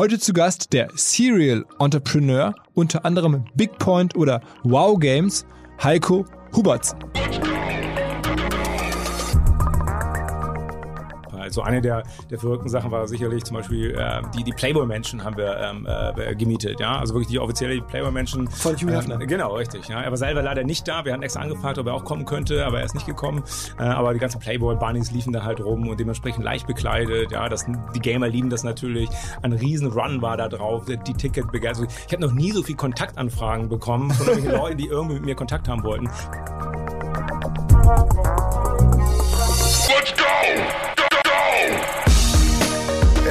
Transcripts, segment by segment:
Heute zu Gast der Serial Entrepreneur, unter anderem Big Point oder Wow Games, Heiko Huberts. So eine der, der verrückten Sachen war sicherlich zum Beispiel äh, die, die Playboy-Menschen haben wir ähm, äh, gemietet, ja. Also wirklich die offizielle Playboy-Menschen. Von Hugh Hefner. Äh, genau, richtig. Ja. Er war selber leider nicht da. Wir hatten extra angefragt, ob er auch kommen könnte, aber er ist nicht gekommen. Äh, aber die ganzen Playboy-Bunnies liefen da halt rum und dementsprechend leicht bekleidet. Ja, das, die Gamer lieben das natürlich. Ein riesen Run war da drauf, die Ticket begeistert. Also ich habe noch nie so viel Kontaktanfragen bekommen von irgendwelchen Leuten, die irgendwie mit mir Kontakt haben wollten. Let's go!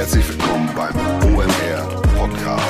Herzlich willkommen beim OMR Podcast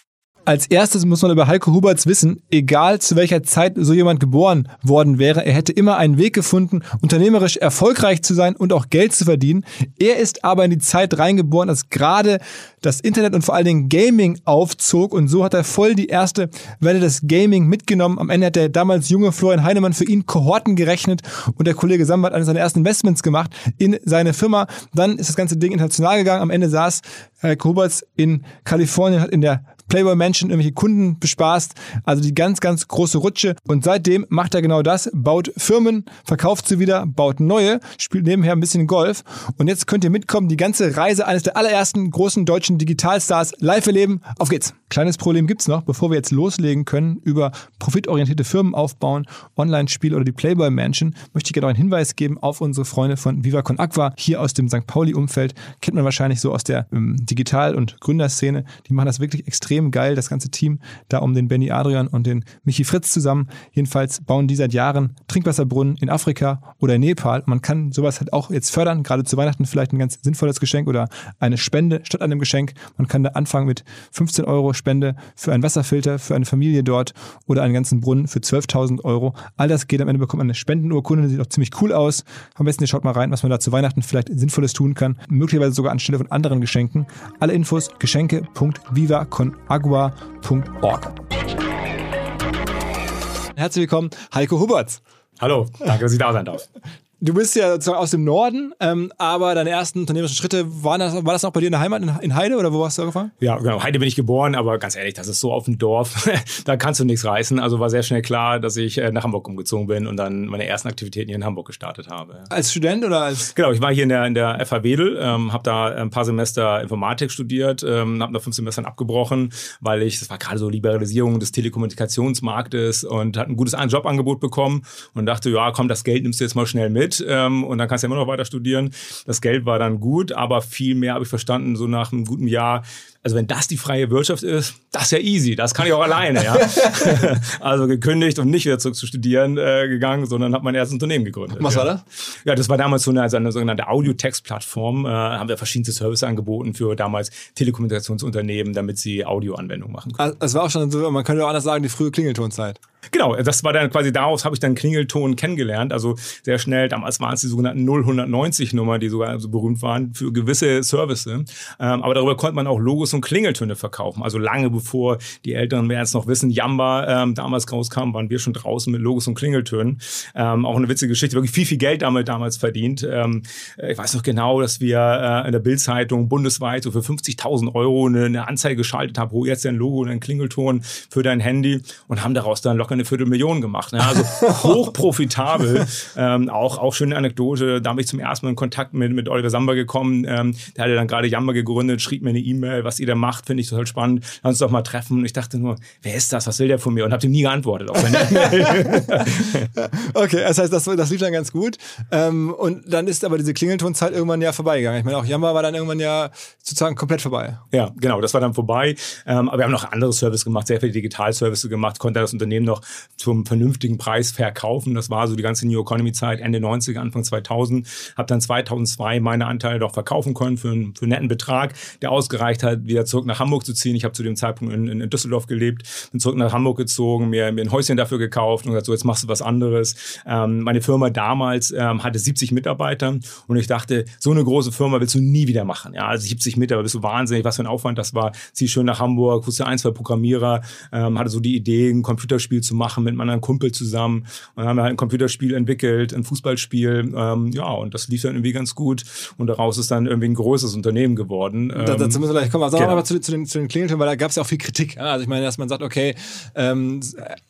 Als erstes muss man über Heiko Huberts wissen, egal zu welcher Zeit so jemand geboren worden wäre, er hätte immer einen Weg gefunden, unternehmerisch erfolgreich zu sein und auch Geld zu verdienen. Er ist aber in die Zeit reingeboren, als gerade das Internet und vor allen Dingen Gaming aufzog und so hat er voll die erste Welle des Gaming mitgenommen. Am Ende hat der damals junge Florian Heinemann für ihn Kohorten gerechnet und der Kollege Samba hat eines seiner ersten Investments gemacht in seine Firma. Dann ist das ganze Ding international gegangen. Am Ende saß Heiko Huberts in Kalifornien, hat in der Playboy Mansion irgendwelche Kunden bespaßt. Also die ganz, ganz große Rutsche. Und seitdem macht er genau das, baut Firmen, verkauft sie wieder, baut neue, spielt nebenher ein bisschen Golf. Und jetzt könnt ihr mitkommen, die ganze Reise eines der allerersten großen deutschen Digitalstars live erleben. Auf geht's! Kleines Problem gibt's noch, bevor wir jetzt loslegen können über profitorientierte Firmen aufbauen, Online-Spiel oder die Playboy Mansion, möchte ich gerne noch einen Hinweis geben auf unsere Freunde von Viva Con Aqua hier aus dem St. Pauli-Umfeld. Kennt man wahrscheinlich so aus der ähm, Digital- und Gründerszene. Die machen das wirklich extrem geil, das ganze Team da um den Benny Adrian und den Michi Fritz zusammen. Jedenfalls bauen die seit Jahren Trinkwasserbrunnen in Afrika oder in Nepal. Man kann sowas halt auch jetzt fördern, gerade zu Weihnachten vielleicht ein ganz sinnvolles Geschenk oder eine Spende statt einem Geschenk. Man kann da anfangen mit 15 Euro Spende für einen Wasserfilter für eine Familie dort oder einen ganzen Brunnen für 12.000 Euro. All das geht am Ende bekommt man eine Spendenurkunde, sieht auch ziemlich cool aus. Am besten ihr schaut mal rein, was man da zu Weihnachten vielleicht Sinnvolles tun kann, möglicherweise sogar anstelle von anderen Geschenken. Alle Infos geschenke.vivaconagua.org. Herzlich willkommen, Heiko Huberts. Hallo, danke, dass ich da sein darf. Du bist ja sozusagen aus dem Norden, ähm, aber deine ersten unternehmerischen Schritte, waren das, war das noch bei dir in der Heimat in Heide oder wo hast du angefangen? Ja, genau. Heide bin ich geboren, aber ganz ehrlich, das ist so auf dem Dorf, da kannst du nichts reißen. Also war sehr schnell klar, dass ich äh, nach Hamburg umgezogen bin und dann meine ersten Aktivitäten hier in Hamburg gestartet habe. Als Student oder als? Genau, ich war hier in der, in der FH Wedel, ähm, habe da ein paar Semester Informatik studiert, ähm, habe nach fünf Semestern abgebrochen, weil ich, das war gerade so Liberalisierung des Telekommunikationsmarktes und hatte ein gutes Jobangebot bekommen und dachte, ja, komm, das Geld nimmst du jetzt mal schnell mit ähm, und dann kannst du immer noch weiter studieren. Das Geld war dann gut, aber viel mehr habe ich verstanden, so nach einem guten Jahr also wenn das die freie Wirtschaft ist, das ist ja easy, das kann ich auch alleine, ja. also gekündigt und nicht wieder zurück zu studieren äh, gegangen, sondern habe mein erstes Unternehmen gegründet. Was ja. war das? Ja, das war damals so eine, also eine sogenannte Audio-Text-Plattform. Äh, haben wir verschiedenste Services angeboten für damals Telekommunikationsunternehmen, damit sie Audioanwendungen machen können. Also, es war auch schon so, man könnte auch anders sagen, die frühe Klingeltonzeit. Genau, das war dann quasi daraus habe ich dann Klingelton kennengelernt. Also sehr schnell, damals waren es die sogenannten 0190 Nummer, die sogar so berühmt waren für gewisse Services. Ähm, aber darüber konnte man auch Logos und Klingeltöne verkaufen. Also lange bevor die Älteren werden es noch wissen, Yamba ähm, damals rauskam, waren wir schon draußen mit Logos und Klingeltönen. Ähm, auch eine witzige Geschichte, wirklich viel, viel Geld damit damals verdient. Ähm, ich weiß noch genau, dass wir äh, in der Bildzeitung bundesweit so für 50.000 Euro eine, eine Anzeige geschaltet haben, wo jetzt ein Logo und ein Klingelton für dein Handy und haben daraus dann locker eine Viertelmillion gemacht. Ne? Also hochprofitabel. ähm, auch, auch schöne Anekdote. Da bin ich zum ersten Mal in Kontakt mit, mit Oliver Samba gekommen. Ähm, der hatte dann gerade Jammer gegründet, schrieb mir eine E-Mail, was ihr da macht, finde ich total spannend. Lass uns doch mal treffen. Und ich dachte nur, wer ist das? Was will der von mir? Und habe ihm nie geantwortet okay, das heißt, das, das lief dann ganz gut. Ähm, und dann ist aber diese Klingeltonzeit irgendwann ja vorbeigegangen. Ich meine, auch Jammer war dann irgendwann ja sozusagen komplett vorbei. Ja, genau, das war dann vorbei. Ähm, aber wir haben noch andere Services gemacht, sehr viele Digitalservices gemacht, konnte das Unternehmen noch zum vernünftigen Preis verkaufen. Das war so die ganze New Economy Zeit, Ende 90er, Anfang 2000. Habe dann 2002 meine Anteile doch verkaufen können für einen, für einen netten Betrag, der ausgereicht hat, wieder zurück nach Hamburg zu ziehen. Ich habe zu dem Zeitpunkt in, in, Düsseldorf gelebt, bin zurück nach Hamburg gezogen, mir, mir ein Häuschen dafür gekauft und gesagt, so jetzt machst du was anderes. Ähm, meine Firma damals ähm, hatte 70 Mitarbeiter und ich dachte, so eine große Firma willst du nie wieder machen. Ja, also 70 Mitarbeiter, bist du wahnsinnig, was für ein Aufwand das war. Zieh schön nach Hamburg, wusste ein, zwei Programmierer, ähm, hatte so die Idee, ein Computerspiel zu machen mit meinem Kumpel zusammen. Und dann haben wir halt ein Computerspiel entwickelt, ein Fußballspiel. Ähm, ja, und das lief dann irgendwie ganz gut. Und daraus ist dann irgendwie ein großes Unternehmen geworden. Ähm, da, dazu müssen wir gleich kommen. Also genau. aber zu, zu, den, zu den Klingeltönen, weil da gab es ja auch viel Kritik. Also ich meine, dass man sagt, okay, ähm,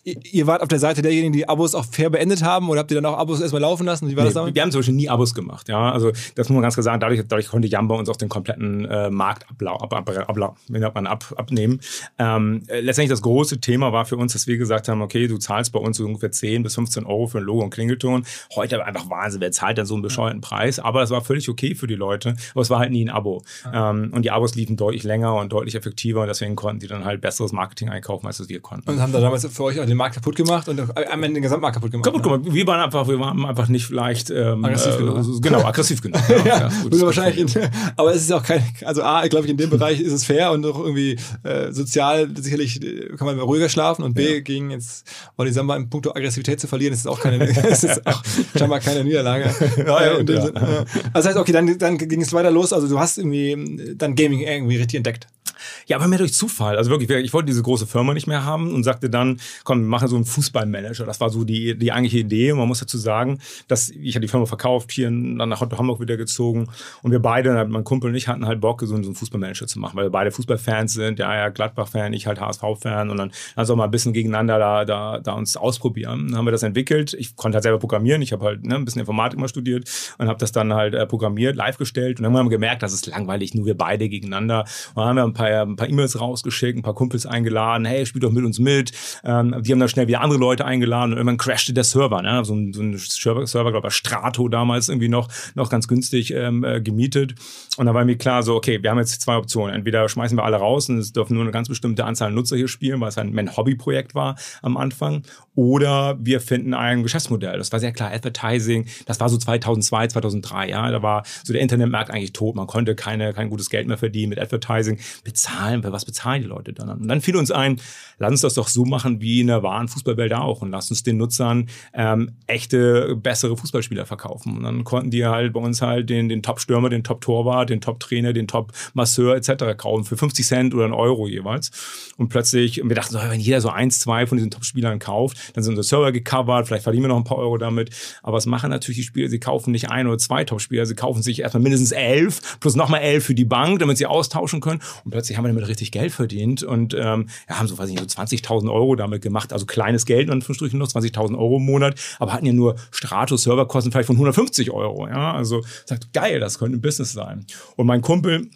ihr wart auf der Seite derjenigen, die Abos auch fair beendet haben oder habt ihr dann auch Abos erstmal laufen lassen? Wie war nee, das damals? Wir haben zum Beispiel nie Abos gemacht. Ja, also das muss man ganz klar sagen. Dadurch, dadurch konnte Jamba uns auch den kompletten äh, Markt ablau, ab, ab, ab, ab, abnehmen. Ähm, letztendlich das große Thema war für uns, dass wir gesagt haben, okay, du zahlst bei uns so ungefähr 10 bis 15 Euro für ein Logo und Klingelton. Heute einfach Wahnsinn, wer zahlt dann so einen bescheuerten Preis? Aber das war völlig okay für die Leute. Aber es war halt nie ein Abo. Ah. Ähm, und die Abos liefen deutlich länger und deutlich effektiver und deswegen konnten die dann halt besseres Marketing einkaufen, als es wir konnten. Und haben da damals für euch auch den Markt kaputt gemacht und am Ende den Gesamtmarkt kaputt gemacht? Kaputt gemacht. Wir waren einfach, wir waren einfach nicht leicht ähm, aggressiv äh, genug. Genau, aggressiv genug. ja, ja, ja wahrscheinlich in, aber es ist auch kein, also A, glaube ich, in dem Bereich ist es fair und auch irgendwie äh, sozial sicherlich äh, kann man ruhiger schlafen und B, ja. gegen jetzt Olli Samba in puncto Aggressivität zu verlieren, ist auch keine, ist auch scheinbar keine Niederlage. ja, ja, ja. Also das heißt, okay, dann, dann ging es weiter los. Also du hast irgendwie dann Gaming irgendwie richtig entdeckt. steckt. Ja, aber mehr durch Zufall. Also wirklich, ich wollte diese große Firma nicht mehr haben und sagte dann, komm, wir machen so einen Fußballmanager. Das war so die, die eigentliche Idee. Und man muss dazu sagen, dass ich hatte die Firma verkauft, hier dann nach Hamburg wieder gezogen. Und wir beide, mein Kumpel und ich, hatten halt Bock, so einen Fußballmanager zu machen, weil wir beide Fußballfans sind. Ja, ja, Gladbach-Fan, ich halt HSV-Fan. Und dann also auch mal ein bisschen gegeneinander da, da, da uns ausprobieren. Dann haben wir das entwickelt. Ich konnte halt selber programmieren. Ich habe halt ne, ein bisschen Informatik mal studiert und habe das dann halt äh, programmiert, live gestellt. Und dann haben wir gemerkt, das ist langweilig, nur wir beide gegeneinander. Und dann haben wir ein paar, ein paar E-Mails rausgeschickt, ein paar Kumpels eingeladen, hey, spiel doch mit uns mit. Ähm, die haben dann schnell wieder andere Leute eingeladen und irgendwann crashte der Server. Ne? So ein, so ein Server, Server glaube ich, Strato damals irgendwie noch, noch ganz günstig ähm, äh, gemietet. Und da war mir klar, so, okay, wir haben jetzt zwei Optionen. Entweder schmeißen wir alle raus und es dürfen nur eine ganz bestimmte Anzahl Nutzer hier spielen, weil es ein, ein Hobbyprojekt war am Anfang. Oder wir finden ein Geschäftsmodell. Das war sehr klar, Advertising. Das war so 2002, 2003. Ja, da war so der Internetmarkt eigentlich tot. Man konnte keine, kein gutes Geld mehr verdienen mit Advertising. Bezahlen, was bezahlen die Leute dann? Und dann fiel uns ein, lass uns das doch so machen wie in der wahren Fußballwelt auch und lass uns den Nutzern ähm, echte, bessere Fußballspieler verkaufen. Und dann konnten die halt bei uns halt den, den Top-Stürmer, den Top-Torwart, den Top-Trainer, den Top-Masseur etc. kaufen für 50 Cent oder einen Euro jeweils. Und plötzlich, wir dachten so, wenn jeder so eins, zwei von diesen Top-Spielern kauft, dann sind unsere Server gecovert, vielleicht verdienen wir noch ein paar Euro damit. Aber was machen natürlich die Spieler? Sie kaufen nicht ein oder zwei Top-Spieler, sie kaufen sich erstmal mindestens elf plus nochmal elf für die Bank, damit sie austauschen können. Und plötzlich haben wir damit richtig Geld verdient und ähm, ja, haben so, weiß ich nicht, so 20.000 Euro damit gemacht. Also kleines Geld in Anführungsstrichen noch, 20.000 Euro im Monat, aber hatten ja nur Stratos-Serverkosten vielleicht von 150 Euro. Ja, also sagt, geil, das könnte ein Business sein. Und mein Kumpel,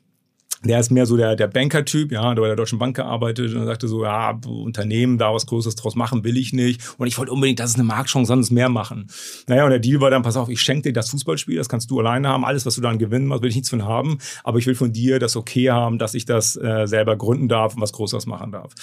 der ist mehr so der, der Banker-Typ, ja, der bei der Deutschen Bank gearbeitet und sagte so, ja, Unternehmen, da was Großes draus machen will ich nicht. Und ich wollte unbedingt, dass es eine Marktchance, sonst mehr machen. Naja, und der Deal war dann, pass auf, ich schenke dir das Fußballspiel, das kannst du alleine haben, alles, was du dann gewinnen machst, will ich nichts von haben, aber ich will von dir das okay haben, dass ich das äh, selber gründen darf und was Großes machen darf.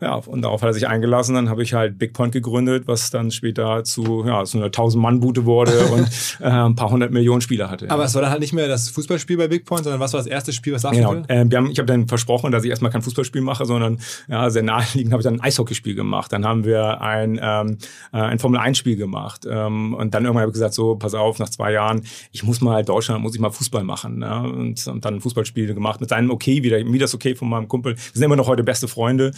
Ja, und darauf hat er sich eingelassen. Dann habe ich halt Big Point gegründet, was dann später zu, ja, zu einer 1000-Mann-Bude wurde und äh, ein paar hundert Millionen Spieler hatte. Aber ja. es war dann halt nicht mehr das Fußballspiel bei Big Point, sondern was war das erste Spiel, was genau. Äh, wir haben, Ich habe dann versprochen, dass ich erstmal kein Fußballspiel mache, sondern ja, sehr naheliegend habe ich dann ein Eishockeyspiel gemacht. Dann haben wir ein, ähm, äh, ein Formel-1-Spiel gemacht. Ähm, und dann irgendwann habe ich gesagt, so, pass auf, nach zwei Jahren, ich muss mal Deutschland, muss ich mal Fußball machen. Ne? Und, und dann ein Fußballspiel gemacht mit seinem Okay wieder, wie das Okay von meinem Kumpel. Wir sind immer noch heute beste Freunde.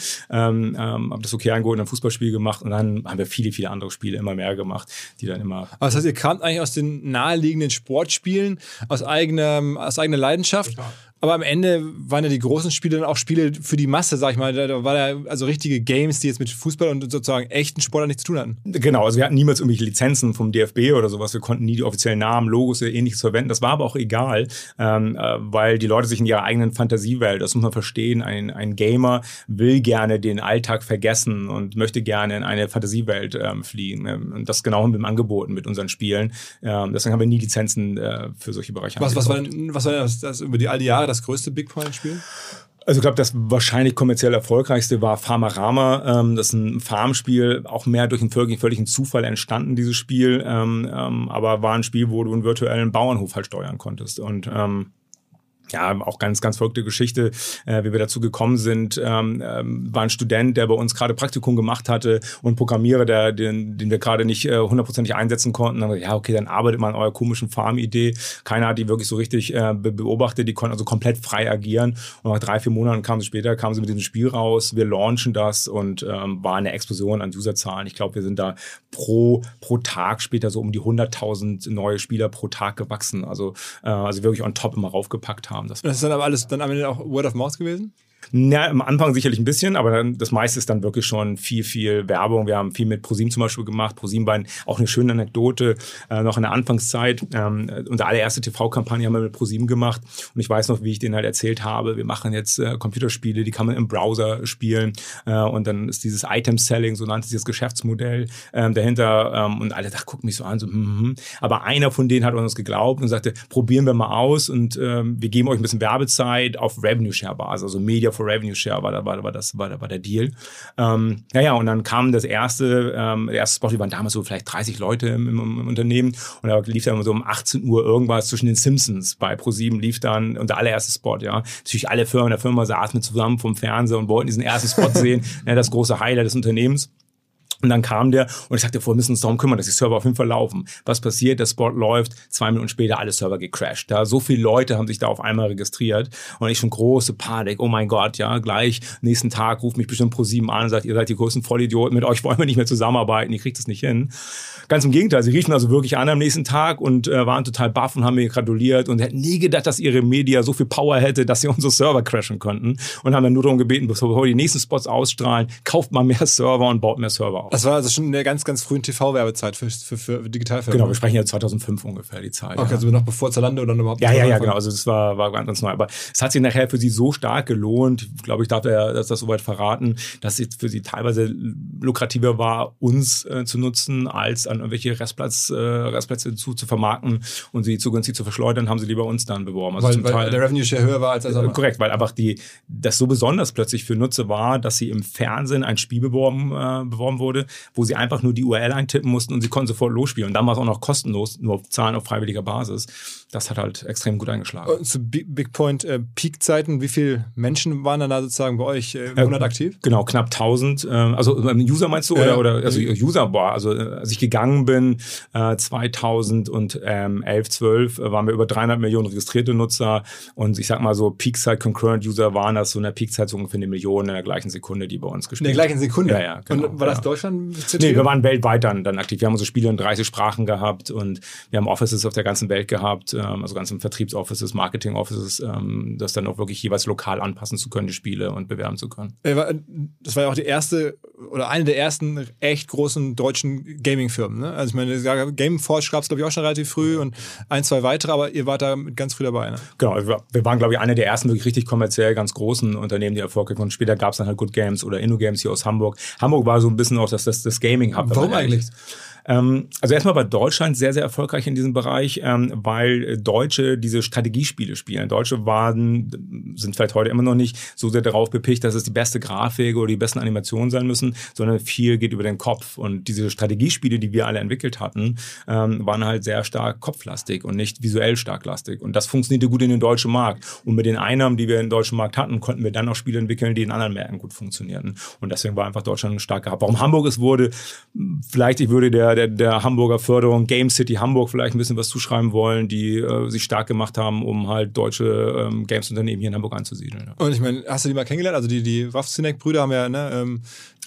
Ähm, ähm, habe das okay eingeholt, ein Fußballspiel gemacht und dann haben wir viele, viele andere Spiele immer mehr gemacht, die dann immer. Aber das heißt, ihr kamt eigentlich aus den naheliegenden Sportspielen, aus eigener, aus eigener Leidenschaft. Total. Aber am Ende waren ja die großen Spiele dann auch Spiele für die Masse, sag ich mal. Da war ja also richtige Games, die jetzt mit Fußball und sozusagen echten Sport nichts zu tun hatten. Genau, also wir hatten niemals irgendwelche Lizenzen vom DFB oder sowas. Wir konnten nie die offiziellen Namen, Logos oder ähnliches verwenden. Das war aber auch egal, ähm, äh, weil die Leute sich in ihrer eigenen Fantasiewelt, das muss man verstehen, ein, ein Gamer will gerne den Alltag vergessen und möchte gerne in eine Fantasiewelt ähm, fliegen. Ähm, und das genau haben wir im angeboten mit unseren Spielen. Ähm, deswegen haben wir nie Lizenzen äh, für solche Bereiche. Was, was war denn, was war denn das, das über die all die Jahre das größte Big Point-Spiel? Also ich glaube, das wahrscheinlich kommerziell erfolgreichste war Farmarama. Ähm, das ist ein Farmspiel, auch mehr durch einen völligen Zufall entstanden, dieses Spiel. Ähm, ähm, aber war ein Spiel, wo du einen virtuellen Bauernhof halt steuern konntest. Und ähm, ja, auch ganz, ganz verrückte Geschichte, äh, wie wir dazu gekommen sind. Ähm, ähm, war ein Student, der bei uns gerade Praktikum gemacht hatte und Programmierer, der, den, den wir gerade nicht äh, hundertprozentig einsetzen konnten. Dann, ja, okay, dann arbeitet man an eurer komischen Farm-Idee. Keiner hat die wirklich so richtig äh, beobachtet. Die konnten also komplett frei agieren. Und nach drei, vier Monaten kamen sie später, kamen sie mit diesem Spiel raus. Wir launchen das und ähm, war eine Explosion an Userzahlen. Ich glaube, wir sind da pro, pro Tag später so um die 100.000 neue Spieler pro Tag gewachsen. Also, äh, also wirklich on top immer raufgepackt haben haben. Das, das ist dann aber alles dann am Ende auch Word of Mouth gewesen? Ja, am Anfang sicherlich ein bisschen, aber dann, das meiste ist dann wirklich schon viel, viel Werbung. Wir haben viel mit ProSieben zum Beispiel gemacht. ProSieben war auch eine schöne Anekdote, äh, noch in der Anfangszeit. Ähm, unsere allererste TV-Kampagne haben wir mit ProSieben gemacht. Und ich weiß noch, wie ich denen halt erzählt habe, wir machen jetzt äh, Computerspiele, die kann man im Browser spielen. Äh, und dann ist dieses Item-Selling, so nannte sich das Geschäftsmodell ähm, dahinter. Ähm, und alle dachten, gucken mich so an, so, hm, hm, hm. Aber einer von denen hat uns geglaubt und sagte, probieren wir mal aus und ähm, wir geben euch ein bisschen Werbezeit auf Revenue-Share-Basis, also Media for Revenue Share war, da, war, war, das, war, war der Deal. Ähm, naja, und dann kam das erste, ähm, der erste Spot, die waren damals so vielleicht 30 Leute im, im, im Unternehmen und da lief dann so um 18 Uhr irgendwas zwischen den Simpsons bei Pro7 lief dann und der allererste Spot, ja. Natürlich alle Firmen der Firma saßen mit zusammen vom Fernseher und wollten diesen ersten Spot sehen, ja, das große Highlight des Unternehmens. Und dann kam der und ich sagte, wir müssen uns darum kümmern, dass die Server auf jeden Fall laufen. Was passiert? Der Spot läuft, zwei Minuten später alle Server gecrashed. Da so viele Leute haben sich da auf einmal registriert und ich schon große Panik. Oh mein Gott, ja, gleich nächsten Tag ruft mich bestimmt pro sieben an und sagt, ihr seid die größten Vollidioten, mit euch wollen wir nicht mehr zusammenarbeiten, ihr kriegt es nicht hin. Ganz im Gegenteil, sie riefen also wirklich an am nächsten Tag und äh, waren total baff und haben mir gratuliert und hätten nie gedacht, dass ihre Media so viel Power hätte, dass sie unsere Server crashen könnten und haben dann nur darum gebeten, bevor wir die nächsten Spots ausstrahlen, kauft mal mehr Server und baut mehr Server auf. Das war also schon in der ganz, ganz frühen TV-Werbezeit für, für, für Digitalfilme. Genau, wir sprechen ja 2005 ungefähr die Zeit. Okay, ja. also noch bevor Zalando dann überhaupt. Ja, ja, ja, genau. Also das war, war ganz, ganz neu. Aber es hat sich nachher für sie so stark gelohnt, glaube ich, darf er das, das soweit verraten, dass es für sie teilweise lukrativer war, uns äh, zu nutzen, als an irgendwelche Restplatz, äh, Restplätze zu, zu vermarkten und sie zu günstig zu verschleudern, haben sie lieber uns dann beworben. Also weil, weil Teil, der Revenue Share höher war als äh, Korrekt, weil einfach die, das so besonders plötzlich für Nutzer war, dass sie im Fernsehen ein Spiel beworben, äh, beworben wurde, wo sie einfach nur die URL eintippen mussten und sie konnten sofort losspielen. Und dann war es auch noch kostenlos, nur Zahlen auf freiwilliger Basis. Das hat halt extrem gut eingeschlagen. Und zu Big Point äh, Peak-Zeiten, wie viele Menschen waren dann da sozusagen bei euch äh, im äh, Monat aktiv? Genau, knapp 1000. Äh, also User meinst du? Oder, oder also User war, also äh, als ich gegangen bin, äh, 2011, 12, äh, waren wir über 300 Millionen registrierte Nutzer und ich sag mal so Peak-Zeit Concurrent User waren das so in der Peak-Zeit so ungefähr eine Million in der gleichen Sekunde, die bei uns gespielt haben. In der gleichen Sekunde? Ja, ja. Genau, und war das Deutschland? Nee, wir waren weltweit dann, dann aktiv. Wir haben unsere Spiele in 30 Sprachen gehabt und wir haben Offices auf der ganzen Welt gehabt, ähm, also ganzen Vertriebsoffices, Marketing-Offices, ähm, das dann auch wirklich jeweils lokal anpassen zu können, die Spiele und bewerben zu können. Das war ja auch die erste oder eine der ersten echt großen deutschen Gaming-Firmen. Ne? Also ich meine, Gameforge gab es glaube ich auch schon relativ früh und ein, zwei weitere, aber ihr wart da ganz früh dabei. Ne? Genau, wir waren glaube ich eine der ersten wirklich richtig kommerziell ganz großen Unternehmen, die Erfolg hatten. Und später gab es dann halt Good Games oder InnoGames hier aus Hamburg. Hamburg war so ein bisschen auch das, das, das Gaming-Hub. Warum eigentlich? Ähm, also erstmal war Deutschland sehr, sehr erfolgreich in diesem Bereich, ähm, weil Deutsche diese Strategiespiele spielen. Deutsche waren, sind vielleicht heute immer noch nicht so sehr darauf bepicht, dass es die beste Grafik oder die besten Animationen sein müssen, sondern viel geht über den Kopf. Und diese Strategiespiele, die wir alle entwickelt hatten, ähm, waren halt sehr stark kopflastig und nicht visuell stark lastig. Und das funktionierte gut in den deutschen Markt. Und mit den Einnahmen, die wir im deutschen Markt hatten, konnten wir dann auch Spiele entwickeln, die in anderen Märkten gut funktionierten. Und deswegen war einfach Deutschland stark gehabt. Warum Hamburg es wurde, vielleicht ich würde der der, der Hamburger Förderung Game City Hamburg vielleicht ein bisschen was zuschreiben wollen, die äh, sich stark gemacht haben, um halt deutsche ähm, Games-Unternehmen hier in Hamburg anzusiedeln. Ja. Und ich meine, hast du die mal kennengelernt? Also die, die Waffzinek-Brüder haben ja, ne, ähm,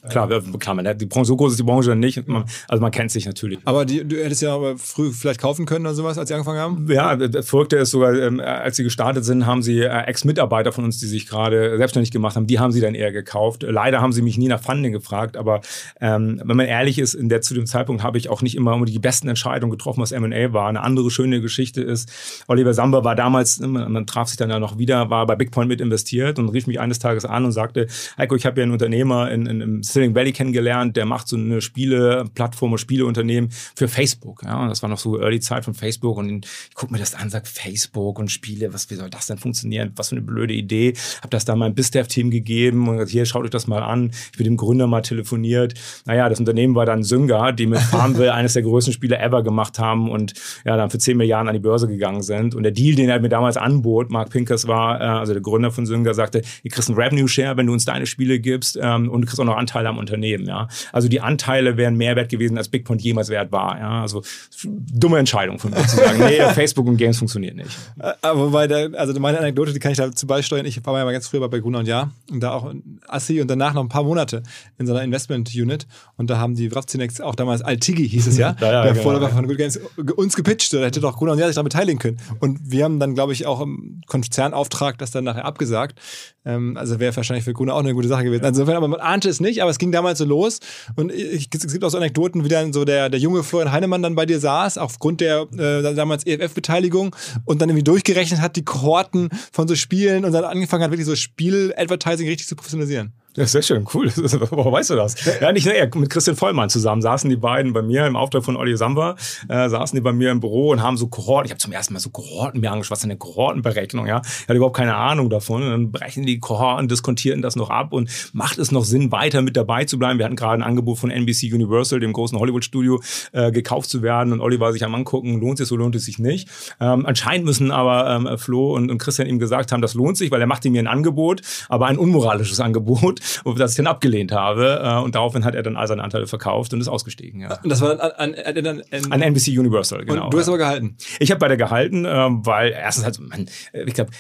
Klar, klar man, die Branche, so groß ist die Branche nicht. Man, also man kennt sich natürlich. Aber die, du hättest ja aber früh vielleicht kaufen können oder sowas, als sie angefangen haben? Ja, das Verrückte ist sogar, ähm, als sie gestartet sind, haben sie äh, Ex-Mitarbeiter von uns, die sich gerade selbstständig gemacht haben, die haben sie dann eher gekauft. Leider haben sie mich nie nach Funding gefragt, aber ähm, wenn man ehrlich ist, in der zu dem Zeitpunkt habe ich auch nicht immer die besten Entscheidungen getroffen, was M&A war. Eine andere schöne Geschichte ist, Oliver Samba war damals, man, traf sich dann ja noch wieder, war bei Bigpoint mit investiert und rief mich eines Tages an und sagte, Heiko, ich habe ja einen Unternehmer in, in, im Silicon Valley kennengelernt, der macht so eine Spieleplattform, Spieleunternehmen für Facebook. Ja, und das war noch so Early Zeit von Facebook und ich gucke mir das an, sag Facebook und Spiele, was, wie soll das denn funktionieren? Was für eine blöde Idee. Hab das dann meinem BizDev-Team gegeben und gesagt, hier, schaut euch das mal an. Ich mit dem Gründer mal telefoniert. Naja, das Unternehmen war dann Synga, die mit Farmville eines der größten Spiele ever gemacht haben und ja, dann für 10 Milliarden an die Börse gegangen sind. Und der Deal, den er mir damals anbot, Mark Pinkers war, äh, also der Gründer von Synga, sagte, ihr kriegst einen Revenue Share, wenn du uns deine Spiele gibst ähm, und du kriegst auch noch Anteile am Unternehmen. Ja, also die Anteile wären mehr wert gewesen, als Bigpoint jemals wert war. Ja, also dumme Entscheidung von mir zu sagen, nee, Facebook und Games funktioniert nicht. Äh, aber wobei, der, also meine Anekdote, die kann ich dazu beisteuern. Ich war ja mal ganz früher bei Gruner und Ja und da auch Assi und danach noch ein paar Monate in so einer Investment Unit und da haben die Wravzinex auch damals Altigi hieß es ja, ja, ja der genau, Vorläufer ja. von Good Games uns gepitcht. Da hätte doch Gruner und Ja sich daran beteiligen können. Und wir haben dann, glaube ich, auch im Konzernauftrag das dann nachher abgesagt. Ähm, also wäre wahrscheinlich für Gruner auch eine gute Sache gewesen. Insofern, aber man ahnte es nicht, aber es ging damals so los und ich, es gibt auch so Anekdoten, wie dann so der, der junge Florian Heinemann dann bei dir saß, aufgrund der äh, damals EFF-Beteiligung und dann irgendwie durchgerechnet hat, die Kohorten von so Spielen und dann angefangen hat, wirklich so Spiel-Advertising richtig zu professionalisieren. Ja, sehr schön, cool. Woher weißt du das? Ja, nicht nur er, mit Christian Vollmann zusammen saßen die beiden bei mir im Auftrag von Olli Samba, äh, saßen die bei mir im Büro und haben so Kohorten, ich habe zum ersten Mal so Kohorten mir angeschaut, was ist eine Kohortenberechnung, ja? Ich hatte überhaupt keine Ahnung davon und dann brechen die Kohorten, diskutieren das noch ab und macht es noch Sinn, weiter mit dabei zu bleiben? Wir hatten gerade ein Angebot von NBC Universal, dem großen Hollywood-Studio, äh, gekauft zu werden und Olli war sich am angucken, lohnt es so, lohnt es sich nicht. Ähm, anscheinend müssen aber ähm, Flo und, und Christian ihm gesagt haben, das lohnt sich, weil er machte mir ein Angebot, aber ein unmoralisches Angebot das ich dann abgelehnt habe. Äh, und daraufhin hat er dann all seine Anteile verkauft und ist ausgestiegen. Ja. Und das war dann an, an, an, an, an NBC Universal, genau. Und du hast aber gehalten? Ich habe beide gehalten, äh, weil erstens halt, man, ich glaube,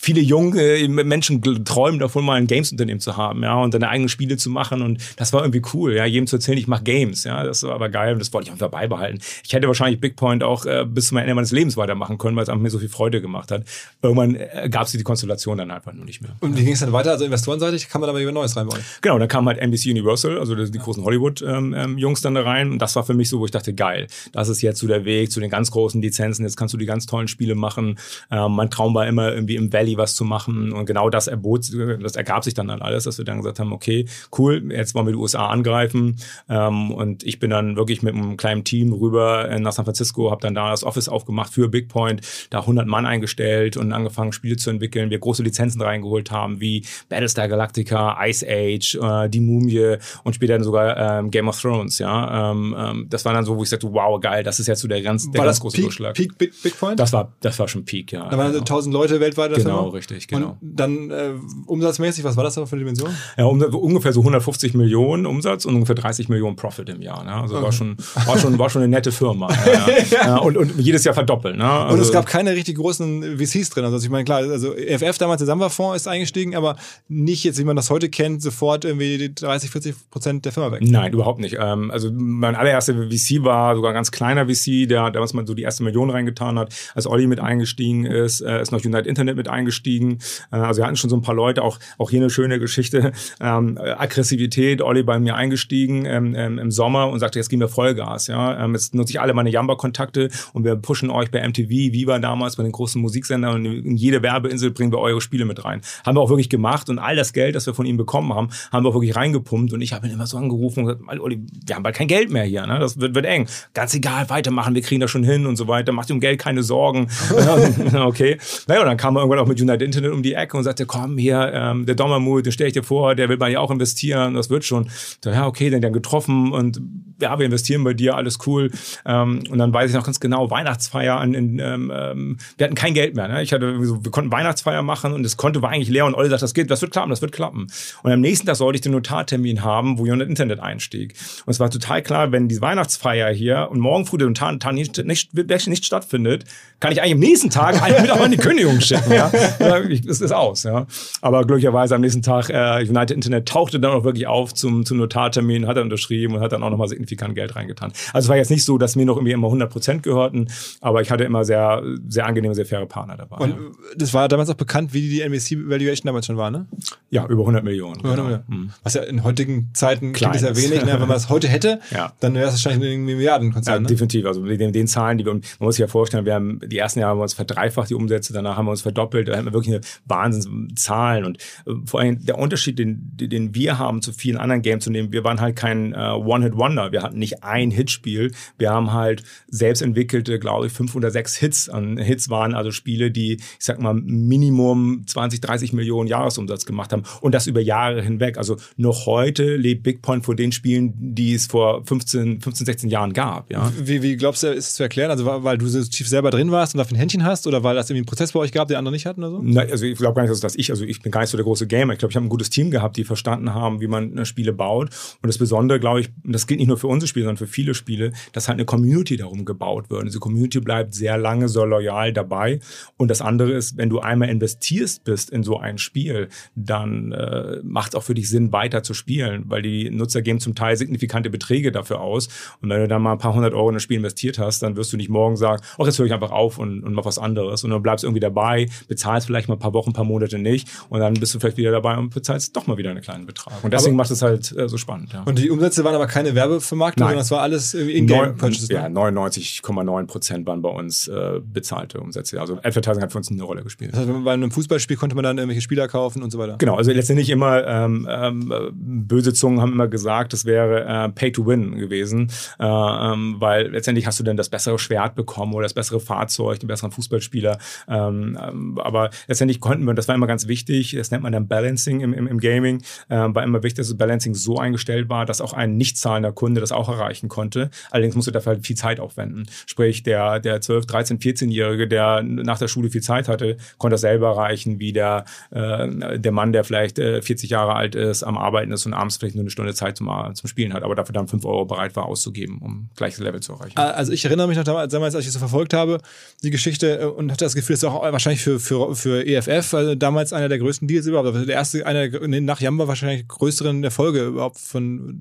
viele junge Menschen träumen davon, mal ein Games-Unternehmen zu haben, ja, und seine eigenen Spiele zu machen. Und das war irgendwie cool, ja, jedem zu erzählen, ich mache Games, ja, das war aber geil und das wollte ich einfach beibehalten. Ich hätte wahrscheinlich Big Point auch äh, bis zum Ende meines Lebens weitermachen können, weil es mir so viel Freude gemacht hat. Irgendwann äh, gab es die Konstellation dann einfach nur nicht mehr. Und wie ging es dann weiter? Also investorenseitig kann man aber über Neues reinbauen. Genau, dann kam halt NBC Universal, also die großen Hollywood-Jungs ähm, ähm, dann da rein. Und das war für mich so, wo ich dachte, geil, das ist jetzt so der Weg zu den ganz großen Lizenzen. Jetzt kannst du die ganz tollen Spiele machen. Ähm, mein Traum war immer irgendwie im Valley was zu machen und genau das erbot, das ergab sich dann, dann alles, dass wir dann gesagt haben, okay, cool, jetzt wollen wir die USA angreifen. Ähm, und ich bin dann wirklich mit einem kleinen Team rüber nach San Francisco, habe dann da das Office aufgemacht für Big Point, da 100 Mann eingestellt und angefangen, Spiele zu entwickeln. Wir große Lizenzen reingeholt haben, wie Battlestar Galactica, Ice Age, äh, Die Mumie und später dann sogar ähm, Game of Thrones, ja. Ähm, ähm, das war dann so, wo ich sagte, wow, geil, das ist jetzt so der ganz, der war ganz große Peak, Durchschlag. Peak Big, Big Point? Das war, das war schon Peak, ja. Da waren genau. 1000 Leute weltweit. Genau, Firma. richtig, genau. Und dann äh, umsatzmäßig, was war das aber für eine Dimension? Ja, um, ungefähr so 150 Millionen Umsatz und ungefähr 30 Millionen Profit im Jahr. Ne? Also okay. war, schon, war, schon, war schon eine nette Firma. ja, ja. und, und jedes Jahr verdoppeln. Ne? Also und es gab keine richtig großen VCs drin. Also ich meine, klar, also FF damals der Samba-Fonds ist eingestiegen, aber nicht jetzt, wie man das heute kennt, sofort irgendwie 30, 40 Prozent der Firma weg. Nein, überhaupt nicht. Ähm, also mein allererster VC war sogar ein ganz kleiner VC, der damals mal so die erste Million reingetan hat. Als Olli mit eingestiegen ist, äh, ist noch United Internet mit eingestiegen eingestiegen. Äh, also wir hatten schon so ein paar Leute, auch, auch hier eine schöne Geschichte, ähm, Aggressivität, Olli bei mir eingestiegen ähm, ähm, im Sommer und sagte, jetzt geben wir Vollgas. Ja? Ähm, jetzt nutze ich alle meine Jamba-Kontakte und wir pushen euch bei MTV, Viva damals, bei den großen Musiksendern und in jede Werbeinsel bringen wir eure Spiele mit rein. Haben wir auch wirklich gemacht und all das Geld, das wir von ihm bekommen haben, haben wir auch wirklich reingepumpt und ich habe ihn immer so angerufen und gesagt, Olli, wir haben bald kein Geld mehr hier, ne? das wird, wird eng. Ganz egal, weitermachen, wir kriegen das schon hin und so weiter, macht um Geld keine Sorgen. okay. Naja, und dann kam er irgendwann auch mit United Internet um die Ecke und sagte, komm hier, ähm, der Dommermut, den stelle ich dir vor, der will bei dir auch investieren, das wird schon. So, ja, okay, dann, dann getroffen und ja, wir investieren bei dir, alles cool. Ähm, und dann weiß ich noch ganz genau, Weihnachtsfeier an, in, ähm, ähm wir hatten kein Geld mehr. Ne? Ich hatte, wir konnten Weihnachtsfeier machen und das Konto war eigentlich leer und Olli sagt, das geht, das wird klappen, das wird klappen. Und am nächsten Tag sollte ich den Notartermin haben, wo United Internet einstieg. Und es war total klar, wenn die Weihnachtsfeier hier und morgen früh der Notar nicht, nicht, nicht, stattfindet, kann ich eigentlich am nächsten Tag einen mit auch in die Kündigung schicken. Ja? Es ist aus. Ja? Aber glücklicherweise am nächsten Tag, äh, United Internet tauchte dann auch wirklich auf zum, zum Notartermin, hat er unterschrieben und hat dann auch nochmal signifikant Geld reingetan. Also es war jetzt nicht so, dass mir noch irgendwie immer 100 Prozent gehörten, aber ich hatte immer sehr, sehr angenehme, sehr faire Partner dabei. Und ja. das war damals auch bekannt, wie die NBC-Valuation damals schon war, ne? Ja, über 100 Millionen. Über 100 genau. Millionen. Mhm. Was ja in heutigen Zeiten klingt ist ja wenig, ne? wenn man es heute hätte, ja. dann wäre es wahrscheinlich ein Milliardenkonzern. Ja, ne? definitiv. Also mit den, den Zahlen, die wir, man muss sich ja vorstellen, wir haben die ersten Jahre haben wir uns verdreifacht die Umsätze, danach haben wir uns verdoppelt, da haben wir wirklich eine Wahnsinnszahlen und äh, vor allem der Unterschied, den, den wir haben zu vielen anderen Games, zu dem wir waren halt kein äh, One-Hit-Wonder, wir hatten nicht ein Hitspiel, wir haben halt selbst entwickelte, glaube ich, fünf oder sechs Hits an Hits waren also Spiele, die, ich sag mal, Minimum 20, 30 Millionen Jahresumsatz gemacht haben und das über Jahre hinweg. Also noch heute lebt Big Point vor den Spielen, die es vor 15, 15 16 Jahren gab. Ja. Wie, wie glaubst du, ist es zu erklären? Also weil du so tief selber drin warst und auf ein Händchen hast oder weil das irgendwie einen Prozess bei euch gab, den andere nicht hatten oder so? Na, also ich glaube gar nicht, dass ich, also ich bin gar nicht so der große Gamer. Ich glaube, ich habe ein gutes Team gehabt, die verstanden haben, wie man Spiele baut. Und das Besondere, glaube ich, das gilt nicht nur für unsere Spiele, sondern für viele Spiele, dass halt eine Community darum gebaut wird. Diese Community bleibt sehr lange so loyal dabei. Und das andere ist, wenn du einmal investierst bist in so ein Spiel, dann äh, macht es auch für dich Sinn, weiter zu spielen, weil die Nutzer geben zum Teil signifikante Beträge dafür aus. Und wenn du dann mal ein paar hundert Euro in das Spiel investiert hast, dann wirst du nicht morgen sagen, ach, jetzt höre ich einfach auf und, und mach was anderes. Und dann bleibst irgendwie dabei, bezahlst vielleicht mal ein paar Wochen, ein paar Monate nicht und dann bist du vielleicht wieder dabei und bezahlst doch mal wieder einen kleinen Betrag. Und deswegen aber, macht es halt äh, so spannend. Ja. Und die Umsätze waren aber keine Werbevermarktung, sondern das war alles In-Game-Purchases? Ja, 99,9 Prozent waren bei uns äh, bezahlte Umsätze. Also Advertising hat für uns eine Rolle gespielt. Das heißt, bei einem Fußballspiel konnte man dann irgendwelche Spieler kaufen und so weiter? Genau, also letztendlich immer, ähm, ähm, böse Zungen haben immer gesagt, das wäre äh, Pay to Win gewesen, äh, ähm, weil letztendlich hast du dann das bessere Schwert bekommen oder das bessere Fahrzeug, den besseren Fußballspieler. Ähm, ähm, letztendlich konnten wir, das war immer ganz wichtig, das nennt man dann Balancing im, im, im Gaming, äh, war immer wichtig, dass das Balancing so eingestellt war, dass auch ein nicht zahlender Kunde das auch erreichen konnte. Allerdings musste dafür halt viel Zeit aufwenden. Sprich, der, der 12, 13, 14-Jährige, der nach der Schule viel Zeit hatte, konnte das selber erreichen, wie der, äh, der Mann, der vielleicht äh, 40 Jahre alt ist, am Arbeiten ist und abends vielleicht nur eine Stunde Zeit zum, zum Spielen hat, aber dafür dann 5 Euro bereit war auszugeben, um gleiches Level zu erreichen. Also ich erinnere mich noch damals, als ich das so verfolgt habe, die Geschichte äh, und hatte das Gefühl, das ist auch wahrscheinlich für, für, für EFF also damals einer der größten Deals überhaupt. Also der erste, einer nach Jamba wahrscheinlich größeren Erfolge überhaupt von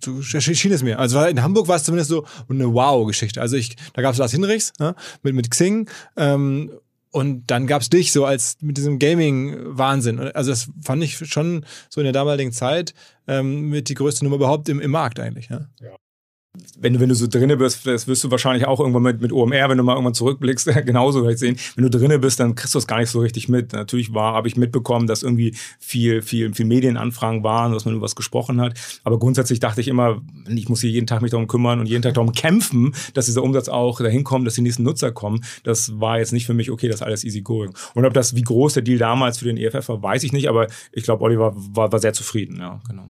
so schien es mir. Also in Hamburg war es zumindest so eine Wow-Geschichte. Also ich, da gab es Lars Hinrichs ne, mit, mit Xing ähm, und dann gab es dich so als mit diesem Gaming-Wahnsinn. Also das fand ich schon so in der damaligen Zeit ähm, mit die größte Nummer überhaupt im, im Markt eigentlich. Ja. ja wenn du, wenn du so drinne bist, das wirst du wahrscheinlich auch irgendwann mit, mit OMR, wenn du mal irgendwann zurückblickst, genauso vielleicht sehen. Wenn du drinne bist, dann kriegst du es gar nicht so richtig mit. Natürlich war, habe ich mitbekommen, dass irgendwie viel, viel, viel Medienanfragen waren, dass man über was gesprochen hat. Aber grundsätzlich dachte ich immer, ich muss hier jeden Tag mich darum kümmern und jeden Tag darum kämpfen, dass dieser Umsatz auch dahin kommt, dass die nächsten Nutzer kommen. Das war jetzt nicht für mich, okay, das ist alles easy going. Und ob das, wie groß der Deal damals für den EFF war, weiß ich nicht, aber ich glaube, Oliver war, war sehr zufrieden, ja, genau.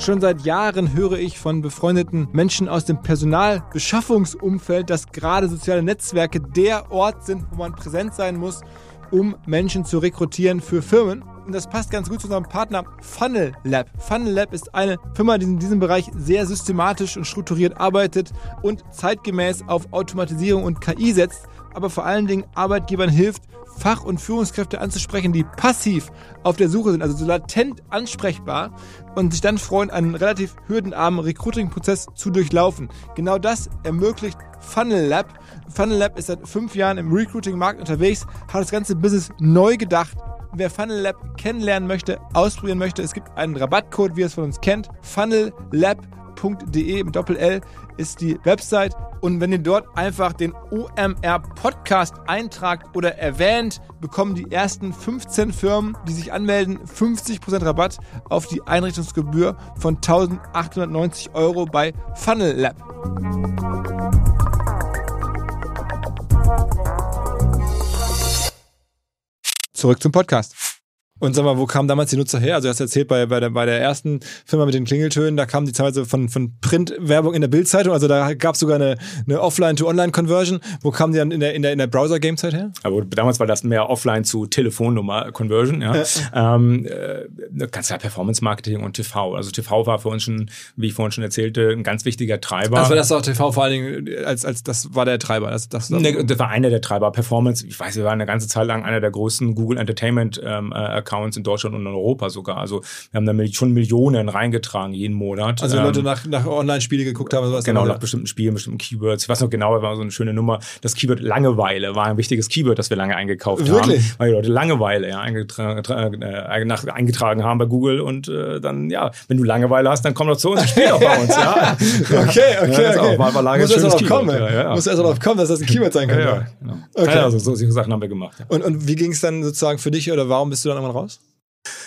Schon seit Jahren höre ich von befreundeten Menschen aus dem Personalbeschaffungsumfeld, dass gerade soziale Netzwerke der Ort sind, wo man präsent sein muss, um Menschen zu rekrutieren für Firmen. Und das passt ganz gut zu unserem Partner Funnel Lab. Funnel Lab ist eine Firma, die in diesem Bereich sehr systematisch und strukturiert arbeitet und zeitgemäß auf Automatisierung und KI setzt aber vor allen Dingen Arbeitgebern hilft, Fach- und Führungskräfte anzusprechen, die passiv auf der Suche sind, also so latent ansprechbar und sich dann freuen, einen relativ hürdenarmen Recruiting-Prozess zu durchlaufen. Genau das ermöglicht Funnel Lab. Funnel Lab ist seit fünf Jahren im Recruiting-Markt unterwegs, hat das ganze Business neu gedacht. Wer Funnel Lab kennenlernen möchte, ausprobieren möchte, es gibt einen Rabattcode, wie ihr es von uns kennt, funnellab.de mit Doppel-L ist die Website. Und wenn ihr dort einfach den OMR Podcast eintragt oder erwähnt, bekommen die ersten 15 Firmen, die sich anmelden, 50% Rabatt auf die Einrichtungsgebühr von 1890 Euro bei Funnel Lab. Zurück zum Podcast. Und sag mal, wo kamen damals die Nutzer her? Also du hast erzählt, bei, bei, der, bei der ersten Firma mit den Klingeltönen, da kamen die teilweise von, von Printwerbung in der Bildzeitung. Also da gab es sogar eine, eine Offline-to-Online-Conversion. Wo kamen die dann in der, in der, in der Browser-Game-Zeit her? Aber damals war das mehr Offline zu Telefonnummer-Conversion. Ja. ähm, äh, ganz klar Performance-Marketing und TV. Also TV war für uns schon, wie ich vorhin schon erzählte, ein ganz wichtiger Treiber. Also das auch TV vor allen Dingen, als, als das war der Treiber. Das, das, das, das war einer der Treiber. Performance, ich weiß, wir waren eine ganze Zeit lang einer der größten Google Entertainment ähm, äh, Accounts in Deutschland und in Europa sogar. Also wir haben da schon Millionen reingetragen jeden Monat. Also ähm, Leute nach, nach Online-Spiele geguckt haben. Sowas genau, nach bestimmten Spielen, bestimmten Keywords. Ich weiß noch genau, war so eine schöne Nummer. Das Keyword Langeweile war ein wichtiges Keyword, das wir lange eingekauft Wirklich? haben. Weil die Leute Langeweile ja, eingetragen, äh, nach, eingetragen haben bei Google und äh, dann, ja, wenn du Langeweile hast, dann komm doch zu uns und spiel doch bei uns. Ja. okay, okay, ja, okay. War, war Muss erst darauf kommen, ja, ja. Muss erst darauf kommen, dass das ein Keyword sein kann. Ja, genau. okay. also so, solche Sachen haben wir gemacht. Und, und wie ging es dann sozusagen für dich oder warum bist du dann irgendwann raus?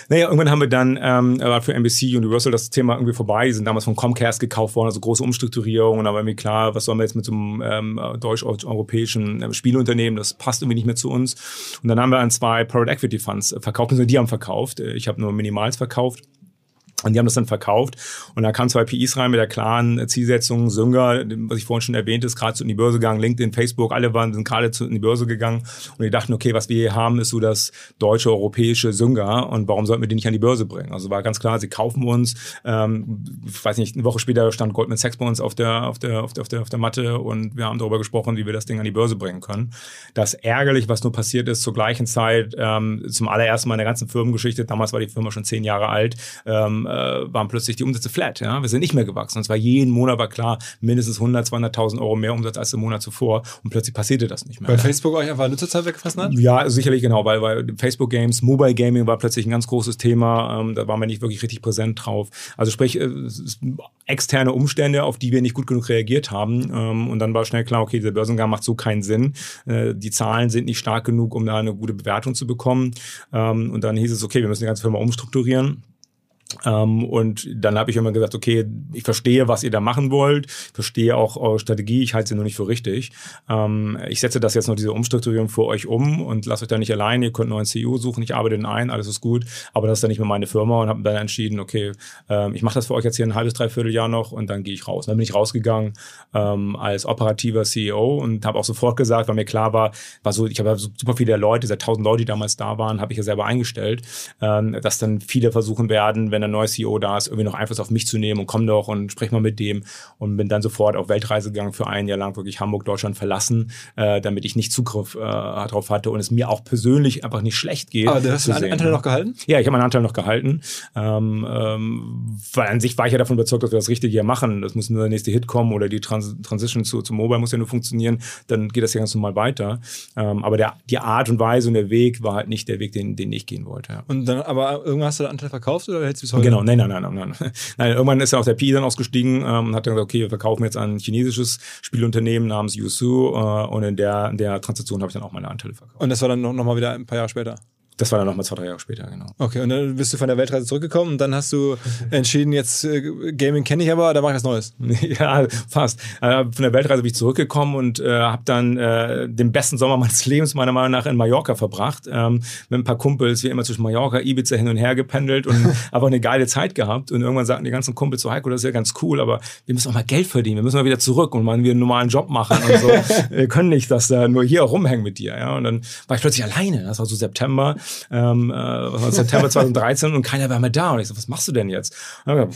Naja, irgendwann haben wir dann ähm, für NBC Universal das Thema irgendwie vorbei. Die sind damals von Comcast gekauft worden, also große Umstrukturierung. Und dann war irgendwie klar, was sollen wir jetzt mit so einem ähm, deutsch-europäischen äh, Spielunternehmen, das passt irgendwie nicht mehr zu uns. Und dann haben wir an zwei Private Equity Funds verkauft, also die haben verkauft. Ich habe nur Minimals verkauft. Und die haben das dann verkauft. Und da kamen zwei PIs rein mit der klaren Zielsetzung, Sünger, was ich vorhin schon erwähnt ist, gerade zu in die Börse gegangen, LinkedIn, Facebook, alle waren, sind gerade in die Börse gegangen. Und die dachten, okay, was wir hier haben, ist so das deutsche, europäische Sünger. Und warum sollten wir die nicht an die Börse bringen? Also war ganz klar, sie kaufen uns. Ähm, ich weiß nicht, eine Woche später stand Goldman Sachs bei uns auf der, auf der, auf der, auf der, auf der Matte und wir haben darüber gesprochen, wie wir das Ding an die Börse bringen können. Das ärgerlich, was nur passiert ist, zur gleichen Zeit, ähm, zum allerersten Mal in der ganzen Firmengeschichte, damals war die Firma schon zehn Jahre alt, ähm, äh, waren plötzlich die Umsätze flat. Ja? Wir sind nicht mehr gewachsen. Und zwar jeden Monat war klar, mindestens 100, 200.000 Euro mehr Umsatz als im Monat zuvor. Und plötzlich passierte das nicht mehr. Weil ja? Facebook euch einfach Nutzerzeit weggefressen hat? Ja, sicherlich genau, weil, weil Facebook Games, Mobile Gaming war plötzlich ein ganz großes Thema. Ähm, da waren wir nicht wirklich richtig präsent drauf. Also sprich, äh, externe Umstände, auf die wir nicht gut genug reagiert haben. Ähm, und dann war schnell klar, okay, dieser Börsengang macht so keinen Sinn. Äh, die Zahlen sind nicht stark genug, um da eine gute Bewertung zu bekommen. Ähm, und dann hieß es, okay, wir müssen die ganze Firma umstrukturieren. Ähm, und dann habe ich immer gesagt, okay, ich verstehe, was ihr da machen wollt, verstehe auch eure Strategie, ich halte sie nur nicht für richtig. Ähm, ich setze das jetzt noch diese Umstrukturierung für euch um und lasst euch da nicht allein, ihr könnt neuen CEO suchen, ich arbeite den ein, alles ist gut, aber das ist dann nicht mehr meine Firma und habe dann entschieden, okay, ähm, ich mache das für euch jetzt hier ein halbes, dreiviertel Jahr noch und dann gehe ich raus. dann bin ich rausgegangen ähm, als operativer CEO und habe auch sofort gesagt, weil mir klar war, war so, ich habe super viele Leute, diese tausend Leute, die damals da waren, habe ich ja selber eingestellt, ähm, dass dann viele versuchen werden, wenn ein neuer CEO da ist, irgendwie noch Einfluss auf mich zu nehmen und komm doch und sprech mal mit dem und bin dann sofort auf Weltreise gegangen für ein Jahr lang wirklich Hamburg, Deutschland verlassen, äh, damit ich nicht Zugriff äh, darauf hatte und es mir auch persönlich einfach nicht schlecht geht. Aber du hast deinen Anteil noch gehalten? Ja, ich habe meinen Anteil noch gehalten, ähm, ähm, weil an sich war ich ja davon überzeugt, dass wir das Richtige hier machen. Das muss nur der nächste Hit kommen oder die Trans Transition zu, zu Mobile muss ja nur funktionieren, dann geht das ja ganz normal weiter. Ähm, aber der, die Art und Weise und der Weg war halt nicht der Weg, den, den ich gehen wollte. Ja. Und dann, aber irgendwann hast du den Anteil verkauft oder hältst du bis heute? Genau, nein, nein, nein, nein, nein. irgendwann ist ja auch der Pi dann ausgestiegen ähm, und hat dann gesagt, okay, wir verkaufen jetzt ein chinesisches Spielunternehmen namens Yusu äh, und in der, in der Transaktion habe ich dann auch meine Anteile verkauft. Und das war dann noch, noch mal wieder ein paar Jahre später? Das war dann nochmal zwei, drei Jahre später, genau. Okay, und dann bist du von der Weltreise zurückgekommen und dann hast du entschieden, jetzt äh, Gaming kenne ich aber, da mache ich was Neues. ja, fast. Äh, von der Weltreise bin ich zurückgekommen und äh, habe dann äh, den besten Sommer meines Lebens meiner Meinung nach in Mallorca verbracht. Ähm, mit ein paar Kumpels, wir immer zwischen Mallorca, Ibiza hin und her gependelt und einfach eine geile Zeit gehabt. Und irgendwann sagten die ganzen Kumpels so, Heiko, das ist ja ganz cool, aber wir müssen auch mal Geld verdienen, wir müssen mal wieder zurück und mal wieder einen normalen Job machen und so. wir können nicht, dass da nur hier rumhängen mit dir. Ja? Und dann war ich plötzlich alleine. Das war so September ähm, äh, September 2013 und keiner war mehr da. Und ich so, was machst du denn jetzt? Ja,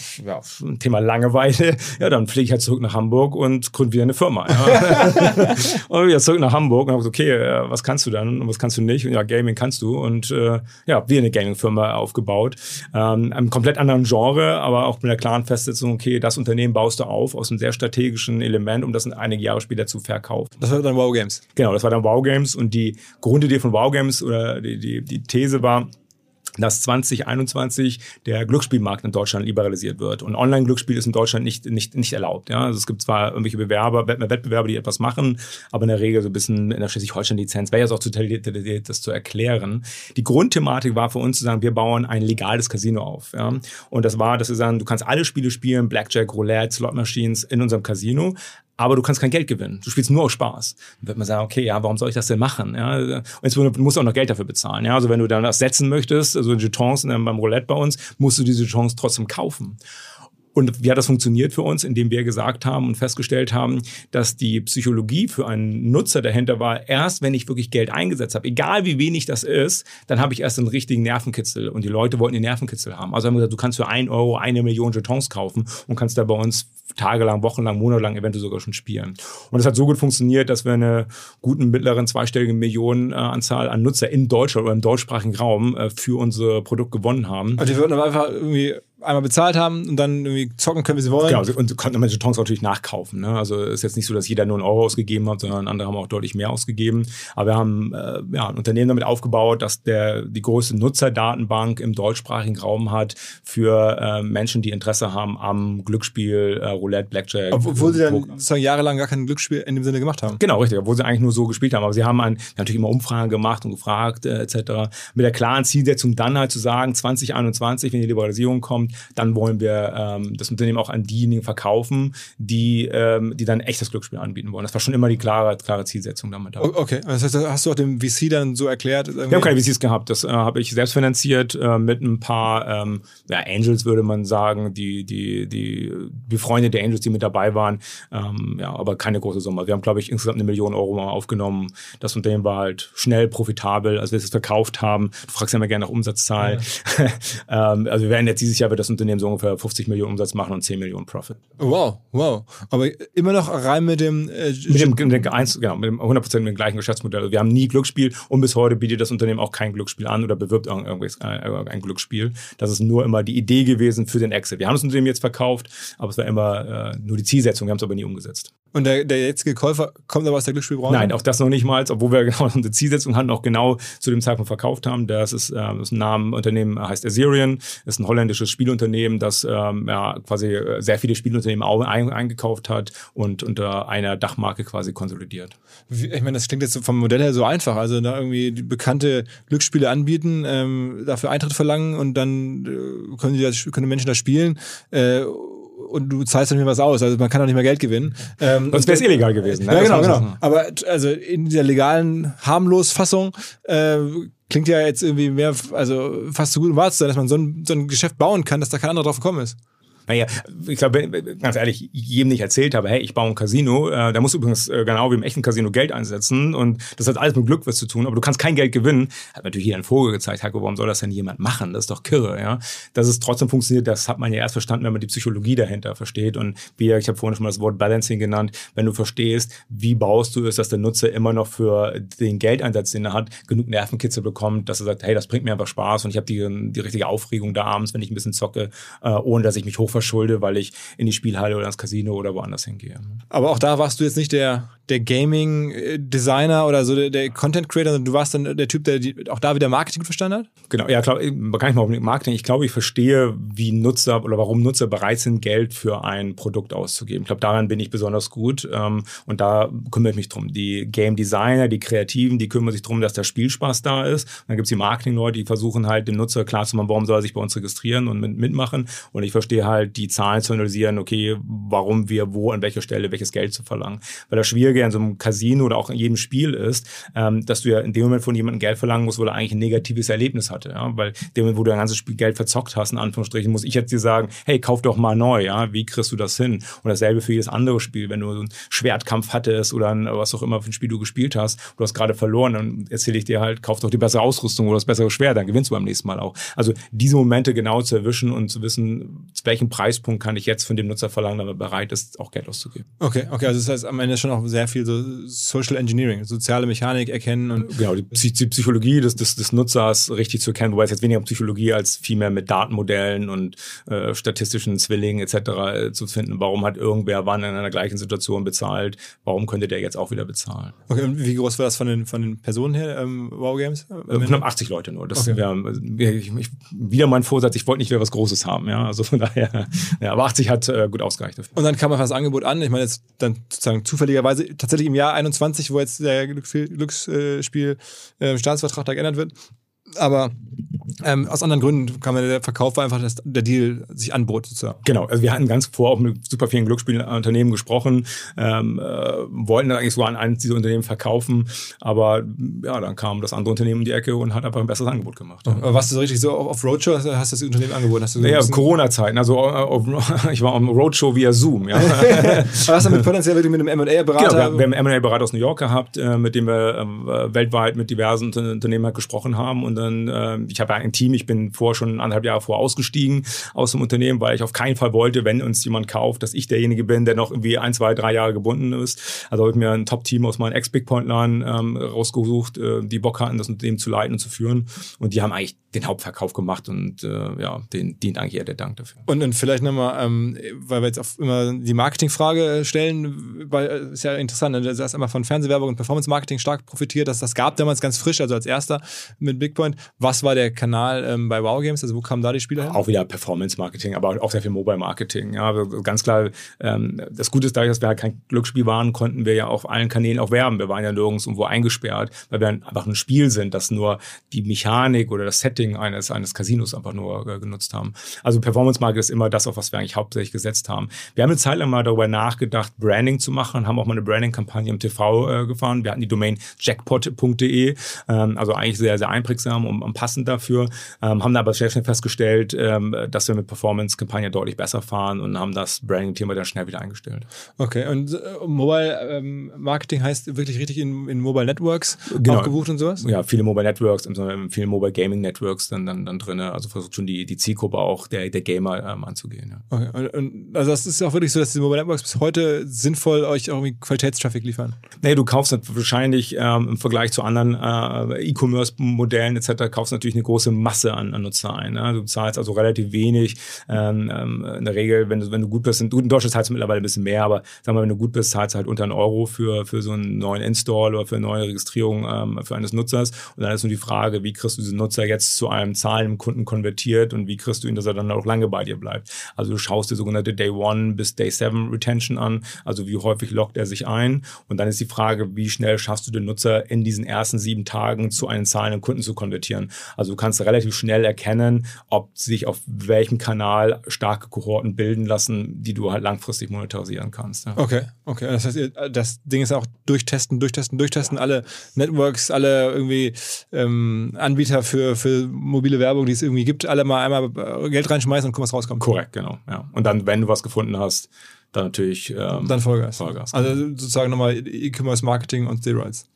Thema Langeweile. Ja, dann fliege ich halt zurück nach Hamburg und gründe wieder eine Firma. Ja. und wieder zurück nach Hamburg und habe gesagt, okay, äh, was kannst du dann und was kannst du nicht? Und ja, Gaming kannst du. Und äh, ja, wir eine Gaming-Firma aufgebaut. Ähm, einem komplett anderen Genre, aber auch mit der klaren Festsetzung, okay, das Unternehmen baust du auf aus einem sehr strategischen Element, um das einige Jahre später zu verkaufen. Das war dann Wow Games. Genau, das war dann Wow Games und die Grundidee von Wow Games oder die, die, die These war, dass 2021 der Glücksspielmarkt in Deutschland liberalisiert wird. Und Online-Glücksspiel ist in Deutschland nicht, nicht, nicht erlaubt. Ja? Also es gibt zwar irgendwelche Bewerber, Wettbewerber, die etwas machen, aber in der Regel so ein bisschen in der Schleswig-Holstein-Lizenz wäre jetzt auch zu detailliert, das zu erklären. Die Grundthematik war für uns zu sagen, wir bauen ein legales Casino auf. Ja? Und das war, dass wir sagen, du kannst alle Spiele spielen, Blackjack, Roulette, Slot Machines in unserem Casino, aber du kannst kein Geld gewinnen. Du spielst nur aus Spaß. Dann wird man sagen, okay, ja, warum soll ich das denn machen? Ja, und jetzt musst du auch noch Geld dafür bezahlen. Ja, also wenn du dann das setzen möchtest, also Jetons beim Roulette bei uns, musst du diese Jetons trotzdem kaufen. Und wie hat das funktioniert für uns, indem wir gesagt haben und festgestellt haben, dass die Psychologie für einen Nutzer dahinter war, erst wenn ich wirklich Geld eingesetzt habe, egal wie wenig das ist, dann habe ich erst einen richtigen Nervenkitzel. Und die Leute wollten den Nervenkitzel haben. Also haben wir gesagt, du kannst für ein Euro eine Million Jetons kaufen und kannst da bei uns tagelang, wochenlang, monatelang eventuell sogar schon spielen. Und es hat so gut funktioniert, dass wir eine guten mittleren zweistellige Millionenanzahl an Nutzer in Deutschland oder im deutschsprachigen Raum äh, für unser Produkt gewonnen haben. Also die würden aber einfach irgendwie einmal bezahlt haben und dann irgendwie zocken können, wie sie wollen. Genau, und konnten manche Jetons natürlich nachkaufen. Ne? Also ist jetzt nicht so, dass jeder nur einen Euro ausgegeben hat, sondern andere haben auch deutlich mehr ausgegeben. Aber wir haben äh, ja, ein Unternehmen damit aufgebaut, dass der die größte Nutzerdatenbank im deutschsprachigen Raum hat für äh, Menschen, die Interesse haben am Glücksspiel, äh, Roulette, Blackjack. Obwohl sie dann sozusagen jahrelang gar kein Glücksspiel in dem Sinne gemacht haben. Genau, richtig, obwohl sie eigentlich nur so gespielt haben. Aber sie haben ein, natürlich immer Umfragen gemacht und gefragt, äh, etc. Mit der klaren Zielsetzung dann halt zu sagen, 2021, wenn die Liberalisierung kommt, dann wollen wir ähm, das Unternehmen auch an diejenigen verkaufen, die, ähm, die dann echtes Glücksspiel anbieten wollen. Das war schon immer die klare, klare Zielsetzung damit. Okay, das heißt, hast du auch dem VC dann so erklärt? Irgendwie? Wir haben keine VCs gehabt, das äh, habe ich selbst finanziert äh, mit ein paar ähm, ja, Angels, würde man sagen, die, die, die befreundete Angels, die mit dabei waren, ähm, ja, aber keine große Summe. Wir haben, glaube ich, insgesamt eine Million Euro mal aufgenommen. Das Unternehmen war halt schnell profitabel, als wir es verkauft haben. Du fragst ja immer gerne nach Umsatzzahlen. Ja. ähm, also wir werden jetzt dieses Jahr wird das Unternehmen so ungefähr 50 Millionen Umsatz machen und 10 Millionen Profit. Wow, wow. Aber immer noch rein mit dem... Äh, mit dem, mit dem, genau, mit dem 100% mit dem gleichen Geschäftsmodell. Also wir haben nie Glücksspiel und bis heute bietet das Unternehmen auch kein Glücksspiel an oder bewirbt irgendwas, ein, ein Glücksspiel. Das ist nur immer die Idee gewesen für den Exit. Wir haben das Unternehmen jetzt verkauft, aber es war immer äh, nur die Zielsetzung. Wir haben es aber nie umgesetzt. Und der, der jetzige Käufer kommt aber aus der Glücksspielbranche? Nein, auch das noch nicht mal, obwohl wir genau unsere Zielsetzung hatten, auch genau zu dem Zeitpunkt verkauft haben. Das ist, äh, das ist ein Name, Unternehmen heißt Azerion, ist ein holländisches Spielunternehmen, das ähm, ja, quasi äh, sehr viele Spielunternehmen ein, eingekauft hat und unter einer Dachmarke quasi konsolidiert. Ich meine, das klingt jetzt vom Modell her so einfach. Also da irgendwie bekannte Glücksspiele anbieten, ähm, dafür Eintritt verlangen und dann äh, können die das, können Menschen das spielen. Äh, und du zahlst dann mir was aus. Also man kann auch nicht mehr Geld gewinnen. Ähm, Sonst wäre es illegal gewesen. Ne? Ja, genau, genau. Aber also in dieser legalen Harmlos-Fassung äh, klingt ja jetzt irgendwie mehr, also fast so gut um wahr zu sein, dass man so ein, so ein Geschäft bauen kann, dass da kein anderer drauf gekommen ist. Naja, ich glaube, ganz ehrlich, jedem nicht erzählt habe, hey, ich baue ein Casino, äh, da musst du übrigens äh, genau wie im echten Casino Geld einsetzen und das hat alles mit Glück was zu tun, aber du kannst kein Geld gewinnen. Hat natürlich hier ein Vogel gezeigt, Heiko, warum soll das denn jemand machen? Das ist doch kirre, ja. Dass es trotzdem funktioniert, das hat man ja erst verstanden, wenn man die Psychologie dahinter versteht und wie, ich habe vorhin schon mal das Wort Balancing genannt, wenn du verstehst, wie baust du es, dass der Nutzer immer noch für den Geldeinsatz, den er hat, genug Nervenkitzel bekommt, dass er sagt, hey, das bringt mir einfach Spaß und ich habe die, die richtige Aufregung da abends, wenn ich ein bisschen zocke, äh, ohne dass ich mich hoch verschulde, weil ich in die Spielhalle oder ins Casino oder woanders hingehe. Aber auch da warst du jetzt nicht der, der Gaming-Designer oder so der, der Content-Creator, sondern du warst dann der Typ, der die, auch da wieder Marketing verstanden hat? Genau, ja, klar, gar nicht mal um Marketing. Ich glaube, ich verstehe, wie Nutzer oder warum Nutzer bereit sind, Geld für ein Produkt auszugeben. Ich glaube, daran bin ich besonders gut ähm, und da kümmere ich mich drum. Die Game Designer, die Kreativen, die kümmern sich drum, dass der Spielspaß da ist. Und dann gibt es die Marketing-Leute, die versuchen halt dem Nutzer klarzumachen, warum soll er sich bei uns registrieren und mitmachen. Und ich verstehe halt die Zahlen zu analysieren, okay, warum wir wo an welcher Stelle welches Geld zu verlangen. Weil das Schwierige an so einem Casino oder auch in jedem Spiel ist, ähm, dass du ja in dem Moment von jemandem Geld verlangen musst, wo er eigentlich ein negatives Erlebnis hatte. Ja? Weil in dem Moment, wo du dein ganzes Spiel Geld verzockt hast, in Anführungsstrichen, muss ich jetzt dir sagen, hey, kauf doch mal neu, ja, wie kriegst du das hin? Und dasselbe für jedes andere Spiel, wenn du so einen Schwertkampf hattest oder ein, was auch immer für ein Spiel du gespielt hast, du hast gerade verloren, dann erzähle ich dir halt, kauf doch die bessere Ausrüstung oder das bessere Schwert, dann gewinnst du beim nächsten Mal auch. Also diese Momente genau zu erwischen und zu wissen, zu welchem Preispunkt kann ich jetzt von dem Nutzer verlangen, damit er bereit ist, auch Geld auszugeben. Okay, okay, also das heißt am Ende schon auch sehr viel so Social Engineering, soziale Mechanik erkennen und genau die, die Psychologie des, des, des Nutzers richtig zu erkennen, wobei es jetzt weniger um Psychologie als vielmehr mit Datenmodellen und äh, statistischen Zwillingen etc. Äh, zu finden. Warum hat irgendwer wann in einer gleichen Situation bezahlt? Warum könnte der jetzt auch wieder bezahlen? Okay, und wie groß war das von den von den Personen her? Ähm, wow Games? Äh, knapp 80 Leute nur. Das okay. wär, ich, ich, wieder mein Vorsatz. Ich wollte nicht wieder was Großes haben. Ja, also von daher. Ja, aber 80 hat äh, gut ausgereicht. Und dann kam einfach das Angebot an. Ich meine jetzt dann sozusagen zufälligerweise tatsächlich im Jahr 21, wo jetzt der Glücksspiel äh, da geändert wird. Aber ähm, aus anderen Gründen kam der Verkauf war einfach, dass der Deal sich anbot sozusagen. Genau, also wir hatten ganz vor auch mit super vielen Glücksspielunternehmen gesprochen, ähm, äh, wollten eigentlich sogar an eines dieser Unternehmen verkaufen, aber ja, dann kam das andere Unternehmen um die Ecke und hat einfach ein besseres Angebot gemacht. Ja. Aber warst du so richtig so auf Roadshow, hast du das Unternehmen angeboten? Hast du so naja, Corona-Zeiten, also auf, ich war auf Roadshow via Zoom. Ja. hast du mit potenziell wirklich mit einem M&A-Berater? Genau, wir, haben einen M&A-Berater aus New York gehabt, äh, mit dem wir äh, weltweit mit diversen Unternehmen halt gesprochen haben und dann, äh, ich habe ein Team, ich bin vor schon anderthalb Jahre vor ausgestiegen aus dem Unternehmen, weil ich auf keinen Fall wollte, wenn uns jemand kauft, dass ich derjenige bin, der noch irgendwie ein, zwei, drei Jahre gebunden ist. Also habe ich mir ein Top-Team aus meinem Ex-Big Point-Line ähm, rausgesucht, äh, die Bock hatten, das Unternehmen zu leiten und zu führen. Und die haben eigentlich den Hauptverkauf gemacht und äh, ja, den dient eigentlich eher der Dank dafür. Und dann vielleicht nochmal, ähm, weil wir jetzt auf immer die Marketingfrage stellen, weil äh, ist ja interessant, ne? du hast immer von Fernsehwerbung und Performance-Marketing stark profitiert, dass das gab damals ganz frisch, also als erster mit Bigpoint. Was war der Kanal ähm, bei Wow Games? Also wo kamen da die Spieler hin? Auch wieder Performance-Marketing, aber auch sehr viel Mobile-Marketing. Ja, also ganz klar, ähm, das Gute ist dadurch, dass wir halt kein Glücksspiel waren, konnten wir ja auf allen Kanälen auch werben. Wir waren ja nirgends irgendwo eingesperrt, weil wir einfach ein Spiel sind, das nur die Mechanik oder das Setting eines, eines Casinos einfach nur äh, genutzt haben. Also Performance-Marketing ist immer das, auf was wir eigentlich hauptsächlich gesetzt haben. Wir haben eine Zeit lang mal darüber nachgedacht, Branding zu machen, haben auch mal eine Branding-Kampagne im TV äh, gefahren. Wir hatten die Domain jackpot.de, ähm, also eigentlich sehr, sehr einprägsam und, und passend dafür, ähm, haben aber sehr schnell festgestellt, ähm, dass wir mit Performance-Kampagne deutlich besser fahren und haben das Branding-Thema dann schnell wieder eingestellt. Okay, und äh, Mobile-Marketing ähm, heißt wirklich richtig in, in Mobile Networks genau. gebucht und sowas? Ja, viele Mobile Networks, viele Mobile Gaming Networks dann, dann, dann drin. Also versucht schon die, die Zielgruppe auch der, der Gamer ähm, anzugehen. Ja. Okay, und, und, also das ist auch wirklich so, dass die Mobile Networks bis heute sinnvoll euch auch irgendwie Qualitätstraffic liefern? Nee, du kaufst wahrscheinlich ähm, im Vergleich zu anderen äh, E-Commerce-Modellen etc. kaufst natürlich eine große Masse an, an Nutzer ein. Ne? Du zahlst also relativ wenig. Ähm, ähm, in der Regel, wenn du, wenn du gut bist, in, in Deutschland zahlst du mittlerweile ein bisschen mehr, aber sag mal, wenn du gut bist, zahlst du halt unter einen Euro für, für so einen neuen Install oder für eine neue Registrierung ähm, für eines Nutzers. Und dann ist nur die Frage, wie kriegst du diesen Nutzer jetzt zu einem zahlenden Kunden konvertiert und wie kriegst du ihn, dass er dann auch lange bei dir bleibt. Also du schaust dir sogenannte Day One bis Day Seven Retention an, also wie häufig lockt er sich ein. Und dann ist die Frage, wie schnell schaffst du den Nutzer in diesen ersten sieben Tagen zu einem zahlenden Kunden zu konvertieren. Also du kannst relativ schnell erkennen, ob sich auf welchem Kanal starke Kohorten bilden lassen, die du halt langfristig monetarisieren kannst. Ja. Okay, okay. Das heißt, das Ding ist auch durchtesten, durchtesten, durchtesten, alle Networks, alle irgendwie ähm, Anbieter für, für mobile Werbung, die es irgendwie gibt, alle mal einmal Geld reinschmeißen und gucken, was rauskommt. Korrekt, genau. Ja. Und dann, wenn du was gefunden hast, dann natürlich ähm, dann Vollgas. Vollgas. Also sozusagen nochmal E-Commerce Marketing und Steroids.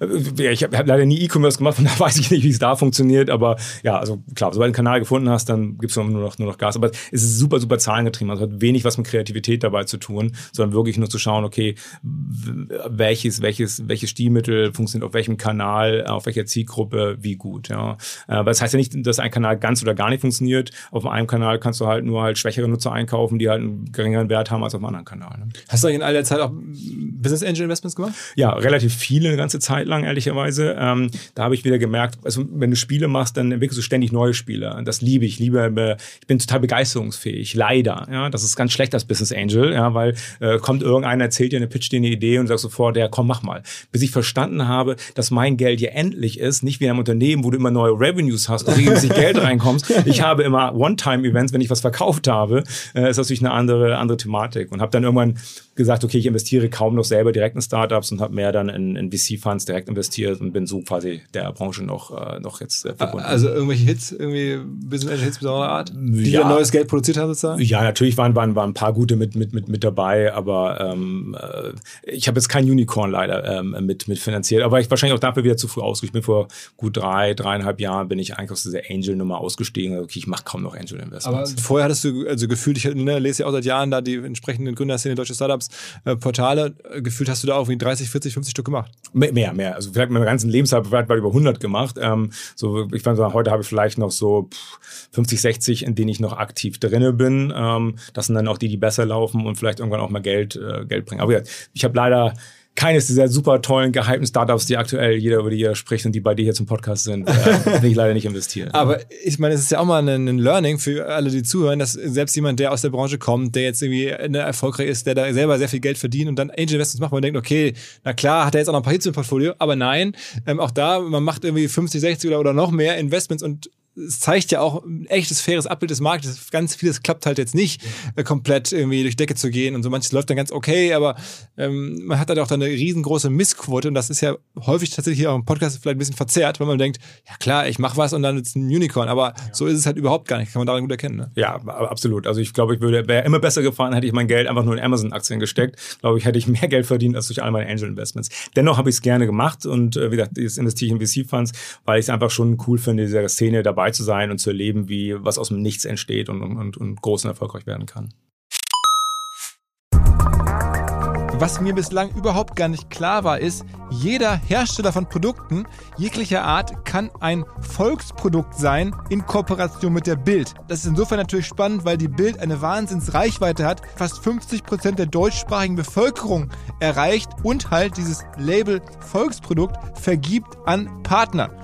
Ich habe hab leider nie E-Commerce gemacht, von da weiß ich nicht, wie es da funktioniert. Aber ja, also klar, sobald du einen Kanal gefunden hast, dann gibst du nur noch, nur noch Gas. Aber es ist super, super zahlengetrieben. Also hat wenig was mit Kreativität dabei zu tun, sondern wirklich nur zu schauen, okay, welches, welches, welches Stilmittel funktioniert auf welchem Kanal, auf welcher Zielgruppe, wie gut. Ja. Aber das heißt ja nicht, dass ein Kanal ganz oder gar nicht funktioniert. Auf einem Kanal kannst du halt nur halt schwächere Nutzer einkaufen, die halt einen geringeren Wert haben als auf einem anderen Kanal. Ne? Hast du in all der Zeit auch Business Angel Investments gemacht? Ja, relativ viele eine ganze Zeit lang, ehrlicherweise. Ähm, da habe ich wieder gemerkt, also wenn du Spiele machst, dann entwickelst du ständig neue Spiele. Das liebe ich. Liebe, äh, ich bin total begeisterungsfähig. Leider. Ja, das ist ganz schlecht als Business Angel, ja, weil äh, kommt irgendeiner, erzählt dir eine, pitch dir eine Idee und sagst sofort, ja, komm, mach mal. Bis ich verstanden habe, dass mein Geld ja endlich ist, nicht wie in einem Unternehmen, wo du immer neue Revenues hast, und regelmäßig Geld reinkommst. Ich habe immer One-Time-Events, wenn ich was verkauft habe, äh, ist das natürlich eine andere, andere Thematik. Und habe dann irgendwann gesagt, okay, ich investiere kaum noch selber direkt in Startups und habe mehr dann in, in VC-Funds direkt investiert und bin so quasi der Branche noch, äh, noch jetzt äh, verbunden. Also irgendwelche Hits, irgendwie Business Hits besonderer Art, die ja. neues Geld produziert haben sozusagen? Ja, natürlich waren, waren, waren ein paar gute mit, mit, mit, mit dabei, aber ähm, äh, ich habe jetzt kein Unicorn leider ähm, mit, mit finanziert, aber ich wahrscheinlich auch dafür wieder zu früh ausgestiegen. Ich bin vor gut drei, dreieinhalb Jahren bin ich eigentlich aus dieser Angel-Nummer ausgestiegen. Okay, ich mache kaum noch Angel-Investments. Aber vorher hattest du also gefühlt, ich ne, lese ja auch seit Jahren da die entsprechenden Gründerszene deutsche Startups äh, Portale. Gefühlt hast du da auch wie 30, 40, 50 Stück gemacht. Mehr, mehr. Also vielleicht meinen ganzen Lebenszeit vielleicht über 100 gemacht. Ähm, so, ich würde heute habe ich vielleicht noch so 50, 60, in denen ich noch aktiv drinne bin. Ähm, das sind dann auch die, die besser laufen und vielleicht irgendwann auch mal Geld, äh, Geld bringen. Aber ja, ich habe leider keines dieser super tollen, gehypten Startups, die aktuell jeder über die jeder spricht und die bei dir hier zum Podcast sind, äh, will ich leider nicht investieren. Aber ich meine, es ist ja auch mal ein, ein, Learning für alle, die zuhören, dass selbst jemand, der aus der Branche kommt, der jetzt irgendwie ne, erfolgreich ist, der da selber sehr viel Geld verdient und dann Angel Investments macht, man denkt, okay, na klar, hat er jetzt auch noch ein paar Hits im Portfolio, aber nein, ähm, auch da, man macht irgendwie 50, 60 oder, oder noch mehr Investments und es zeigt ja auch ein echtes, faires Abbild des Marktes. Ganz vieles klappt halt jetzt nicht, äh, komplett irgendwie durch Decke zu gehen und so manches läuft dann ganz okay, aber ähm, man hat halt auch dann eine riesengroße Missquote und das ist ja häufig tatsächlich hier auch im Podcast vielleicht ein bisschen verzerrt, wenn man denkt, ja klar, ich mache was und dann ist ein Unicorn, aber ja. so ist es halt überhaupt gar nicht, kann man daran gut erkennen. Ne? Ja, absolut. Also ich glaube, ich würde, wäre immer besser gefahren, hätte ich mein Geld einfach nur in Amazon-Aktien gesteckt. Glaube ich, hätte ich mehr Geld verdient als durch all meine Angel-Investments. Dennoch habe ich es gerne gemacht und äh, wie gesagt, jetzt investiere ich in VC-Funds, weil ich es einfach schon cool finde, dieser Szene dabei zu sein und zu erleben, wie was aus dem Nichts entsteht und, und, und groß und erfolgreich werden kann. Was mir bislang überhaupt gar nicht klar war, ist, jeder Hersteller von Produkten jeglicher Art kann ein Volksprodukt sein in Kooperation mit der Bild. Das ist insofern natürlich spannend, weil die Bild eine Wahnsinnsreichweite hat, fast 50 Prozent der deutschsprachigen Bevölkerung erreicht und halt dieses Label Volksprodukt vergibt an Partner.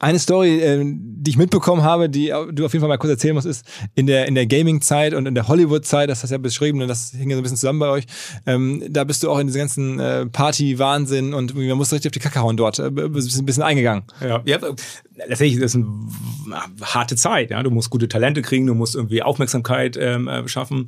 Eine Story, äh, die ich mitbekommen habe, die du auf jeden Fall mal kurz erzählen musst, ist in der, in der Gaming-Zeit und in der Hollywood-Zeit, das hast du ja beschrieben und das hing ja so ein bisschen zusammen bei euch, ähm, da bist du auch in diesen ganzen äh, Party-Wahnsinn und man muss richtig auf die Kacke hauen dort, äh, bist ein bisschen eingegangen. Ja, ja letztendlich ist es eine harte Zeit. Ja? Du musst gute Talente kriegen, du musst irgendwie Aufmerksamkeit ähm, äh, schaffen.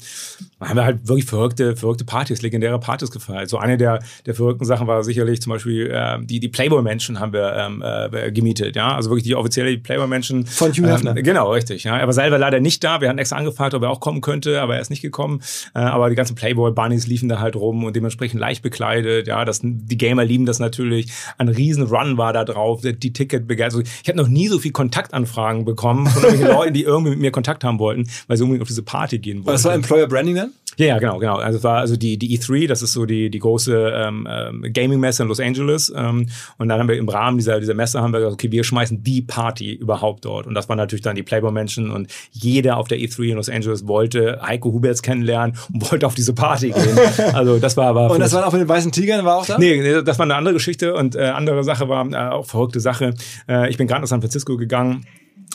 Da haben wir halt wirklich verrückte, verrückte Partys, legendäre Partys gefeiert. So eine der, der verrückten Sachen war sicherlich zum Beispiel äh, die, die Playboy-Menschen haben wir ähm, äh, gemietet. Ja? Also wirklich die offizielle Playboy-Menschen. Von Hugh Hefner. Ähm, genau, richtig. Ja? Er war selber leider nicht da. Wir hatten extra angefragt, ob er auch kommen könnte, aber er ist nicht gekommen. Äh, aber die ganzen Playboy-Bunnies liefen da halt rum und dementsprechend leicht bekleidet. Ja, das, die Gamer lieben das natürlich. Ein riesen Run war da drauf, die Ticket begeistert. Also ich habe noch nie so viel Kontaktanfragen bekommen von irgendwelchen Leuten, die irgendwie mit mir Kontakt haben wollten, weil sie unbedingt auf diese Party gehen wollten. Was war Employer Branding dann? Ja, ja, genau, genau. Also es war also die, die E3, das ist so die, die große ähm, ähm, Gaming-Messe in Los Angeles. Ähm, und dann haben wir im Rahmen dieser, dieser Messe haben wir gesagt, okay, wir schmeißen die Party überhaupt dort. Und das waren natürlich dann die Playboy-Menschen und jeder auf der E3 in Los Angeles wollte Heiko Huberts kennenlernen und wollte auf diese Party gehen. Also das war aber. und das war auch mit den weißen Tigern, war auch da? Nee, das war eine andere Geschichte und äh, andere Sache war äh, auch verrückte Sache. Äh, ich bin gerade nach San Francisco gegangen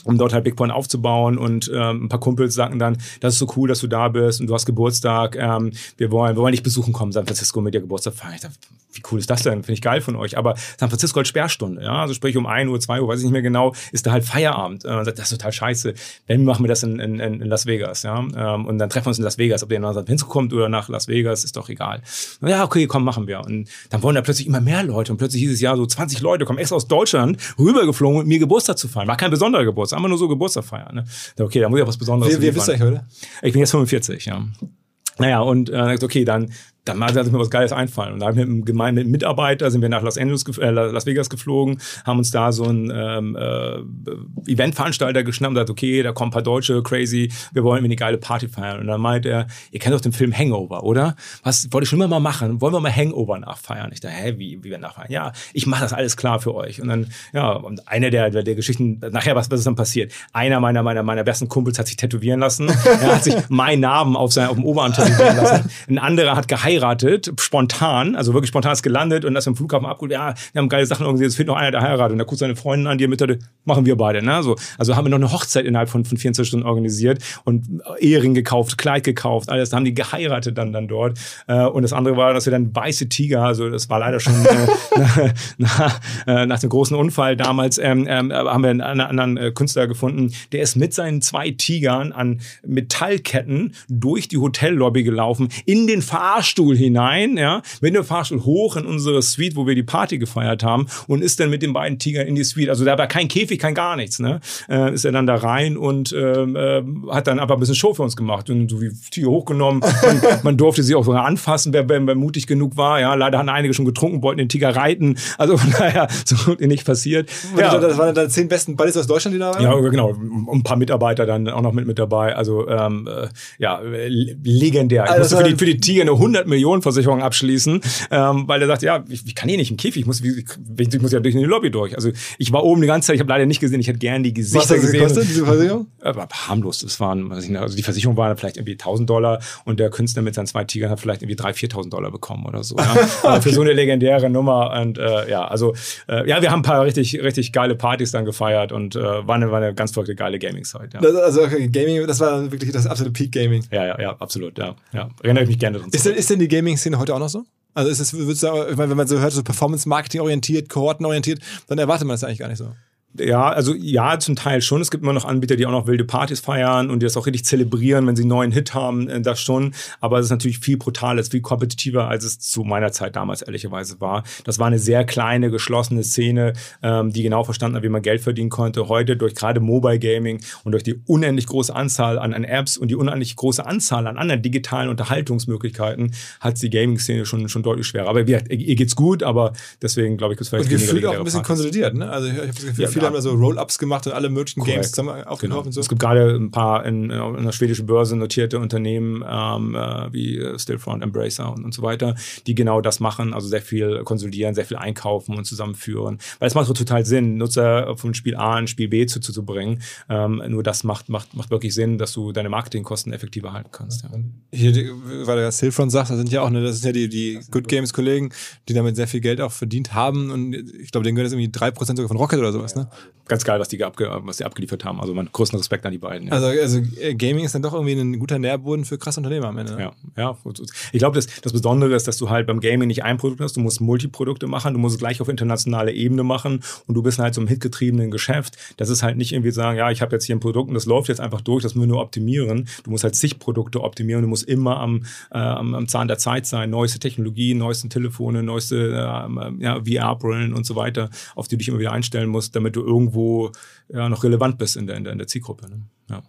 um dort halt Bigpoint aufzubauen und ähm, ein paar Kumpels sagten dann, das ist so cool, dass du da bist und du hast Geburtstag, ähm, wir wollen, wir wollen dich besuchen kommen, San Francisco mit dir Geburtstag feiern. Wie cool ist das denn? Finde ich geil von euch. Aber San Francisco hat Sperrstunde, ja, also sprich um 1 Uhr, 2 Uhr, weiß ich nicht mehr genau, ist da halt Feierabend. Äh, das ist total scheiße. Wenn machen wir das in, in, in Las Vegas, ja, ähm, und dann treffen wir uns in Las Vegas, ob der nach San Francisco kommt oder nach Las Vegas, ist doch egal. Ja, okay, komm, machen wir. Und dann wollen da plötzlich immer mehr Leute und plötzlich dieses Jahr so 20 Leute kommen extra aus Deutschland rübergeflogen, mit mir Geburtstag zu feiern. War kein besonderer Geburtstag, einfach nur so Geburtstag feiern. Ne? Okay, da muss ich auch was Besonderes Wie, wie bist du eigentlich heute? Ich bin jetzt 45, ja. Naja, und äh, okay, dann dann mal mir was Geiles einfallen. Und da mit einem gemeinen Mitarbeiter sind wir nach Los Angeles, äh, Las Vegas geflogen, haben uns da so ein ähm, äh, Eventveranstalter geschnappt und gesagt, okay, da kommen ein paar Deutsche, crazy, wir wollen eine geile Party feiern. Und dann meint er, ihr kennt doch den Film Hangover, oder? Was wollte ich schon immer mal machen? Wollen wir mal Hangover nachfeiern? Ich dachte, hä, wie, wie wir nachfeiern? Ja, ich mache das alles klar für euch. Und dann, ja, und eine der, der, der Geschichten, nachher, was, was ist dann passiert? Einer meiner, meiner, meiner besten Kumpels hat sich tätowieren lassen. er hat sich meinen Namen auf, sein, auf dem Oberarm tätowieren lassen. Ein anderer hat geheiratet geheiratet, spontan, also wirklich spontan ist gelandet und das im Flughafen abgeholt. Ja, wir haben geile Sachen organisiert, es fehlt noch einer, der heiratet. Und da guckt seine Freundin an, die Mitte, machen wir beide. Ne? So, also haben wir noch eine Hochzeit innerhalb von, von 24 Stunden organisiert und Ehering gekauft, Kleid gekauft, alles. Da haben die geheiratet dann, dann dort. Äh, und das andere war, dass wir dann weiße Tiger, also das war leider schon äh, nach, äh, nach dem großen Unfall damals, ähm, ähm, haben wir einen anderen äh, Künstler gefunden, der ist mit seinen zwei Tigern an Metallketten durch die Hotellobby gelaufen, in den Fahrstuhl Fahrstuhl hinein, ja, mit dem Fahrstuhl hoch in unsere Suite, wo wir die Party gefeiert haben und ist dann mit den beiden Tigern in die Suite. Also da war kein Käfig, kein gar nichts, ne? Äh, ist er dann da rein und ähm, äh, hat dann aber ein bisschen Show für uns gemacht und so wie Tiger hochgenommen. man, man durfte sie auch sogar anfassen, wer, wer, wer mutig genug war. Ja, leider hatten einige schon getrunken, wollten den Tiger reiten. Also von daher so gut nicht passiert. Ja. Das waren dann zehn besten Buddies aus Deutschland, die da waren? Ja, genau. Ein paar Mitarbeiter dann auch noch mit, mit dabei. Also ähm, äh, ja, legendär. Ich also musste für die, für die Tiger eine 100 Millionen Millionenversicherung abschließen, ähm, weil er sagt, ja, ich, ich kann hier nicht im Käfig, ich muss, ich, ich muss ja durch eine Lobby durch. Also ich war oben die ganze Zeit, ich habe leider nicht gesehen, ich hätte gern die Gesichter Was hat das gesehen. Gekostet, diese Versicherung? Aber harmlos, das waren, also die Versicherung war vielleicht irgendwie 1000 Dollar und der Künstler mit seinen zwei Tigern hat vielleicht irgendwie 3.000, 4.000 Dollar bekommen oder so. Ja? Aber für so eine legendäre Nummer und äh, ja, also äh, ja, wir haben ein paar richtig, richtig geile Partys dann gefeiert und äh, war, eine, war eine ganz verrückte geile Gaming-Zeit. Ja. Also okay, Gaming, das war wirklich das absolute Peak-Gaming. Ja, ja, ja, absolut, ja. ja. Erinnere ich mich gerne dran. Ist denn, ist denn die Gaming-Szene heute auch noch so? Also ist es, wenn man so hört, so Performance-Marketing orientiert, Kohorten orientiert, dann erwartet man das eigentlich gar nicht so. Ja, also ja, zum Teil schon. Es gibt immer noch Anbieter, die auch noch wilde Partys feiern und die das auch richtig zelebrieren, wenn sie einen neuen Hit haben, äh, das schon. Aber es ist natürlich viel brutaler, es ist viel kompetitiver, als es zu meiner Zeit damals ehrlicherweise war. Das war eine sehr kleine, geschlossene Szene, ähm, die genau verstanden hat, wie man Geld verdienen konnte. Heute durch gerade Mobile Gaming und durch die unendlich große Anzahl an, an Apps und die unendlich große Anzahl an anderen digitalen Unterhaltungsmöglichkeiten hat die Gaming-Szene schon, schon deutlich schwerer. Aber wie gesagt, ihr geht's gut, aber deswegen glaube ich, ist vielleicht und gefühlt auch ein bisschen Partys. konsolidiert. Ne? Also ich, ich habe das Gefühl, ja, viele haben da so Roll-Ups gemacht und alle möglichen Correct. Games zusammen aufgekauft genau. und so. Es gibt gerade ein paar in, in der schwedischen Börse notierte Unternehmen ähm, äh, wie äh, Stillfront, Embracer und, und so weiter, die genau das machen, also sehr viel konsolidieren, sehr viel einkaufen und zusammenführen. Weil es macht so total Sinn, Nutzer von Spiel A in Spiel B zu, zu, zu bringen. Ähm, nur das macht, macht, macht wirklich Sinn, dass du deine Marketingkosten effektiver halten kannst. Ja. Hier, weil du ja Stillfront sagst, das sind ja auch ne, das sind ja die, die Good Games Kollegen, die damit sehr viel Geld auch verdient haben und ich glaube, denen gehört das irgendwie drei Prozent sogar von Rocket oder sowas, ne? Ganz geil, was die, abge was die abgeliefert haben. Also mein größten Respekt an die beiden. Ja. Also, also äh, Gaming ist dann doch irgendwie ein guter Nährboden für krasse Unternehmer am Ende. Ne? Ja, ja. Ich glaube, das, das Besondere ist, dass du halt beim Gaming nicht ein Produkt hast, du musst Multiprodukte machen, du musst es gleich auf internationaler Ebene machen und du bist halt so im hitgetriebenen Geschäft. Das ist halt nicht irgendwie sagen, ja, ich habe jetzt hier ein Produkt und das läuft jetzt einfach durch, das müssen wir nur optimieren. Du musst halt zig Produkte optimieren, du musst immer am, äh, am, am Zahn der Zeit sein, neueste Technologien, neuesten Telefone, neueste äh, ja, VR-Brillen und so weiter, auf die du dich immer wieder einstellen musst, damit du irgendwo ja, noch relevant bist in der, in der, in der Zielgruppe. Ne? Ja.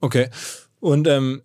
Okay. Und ähm,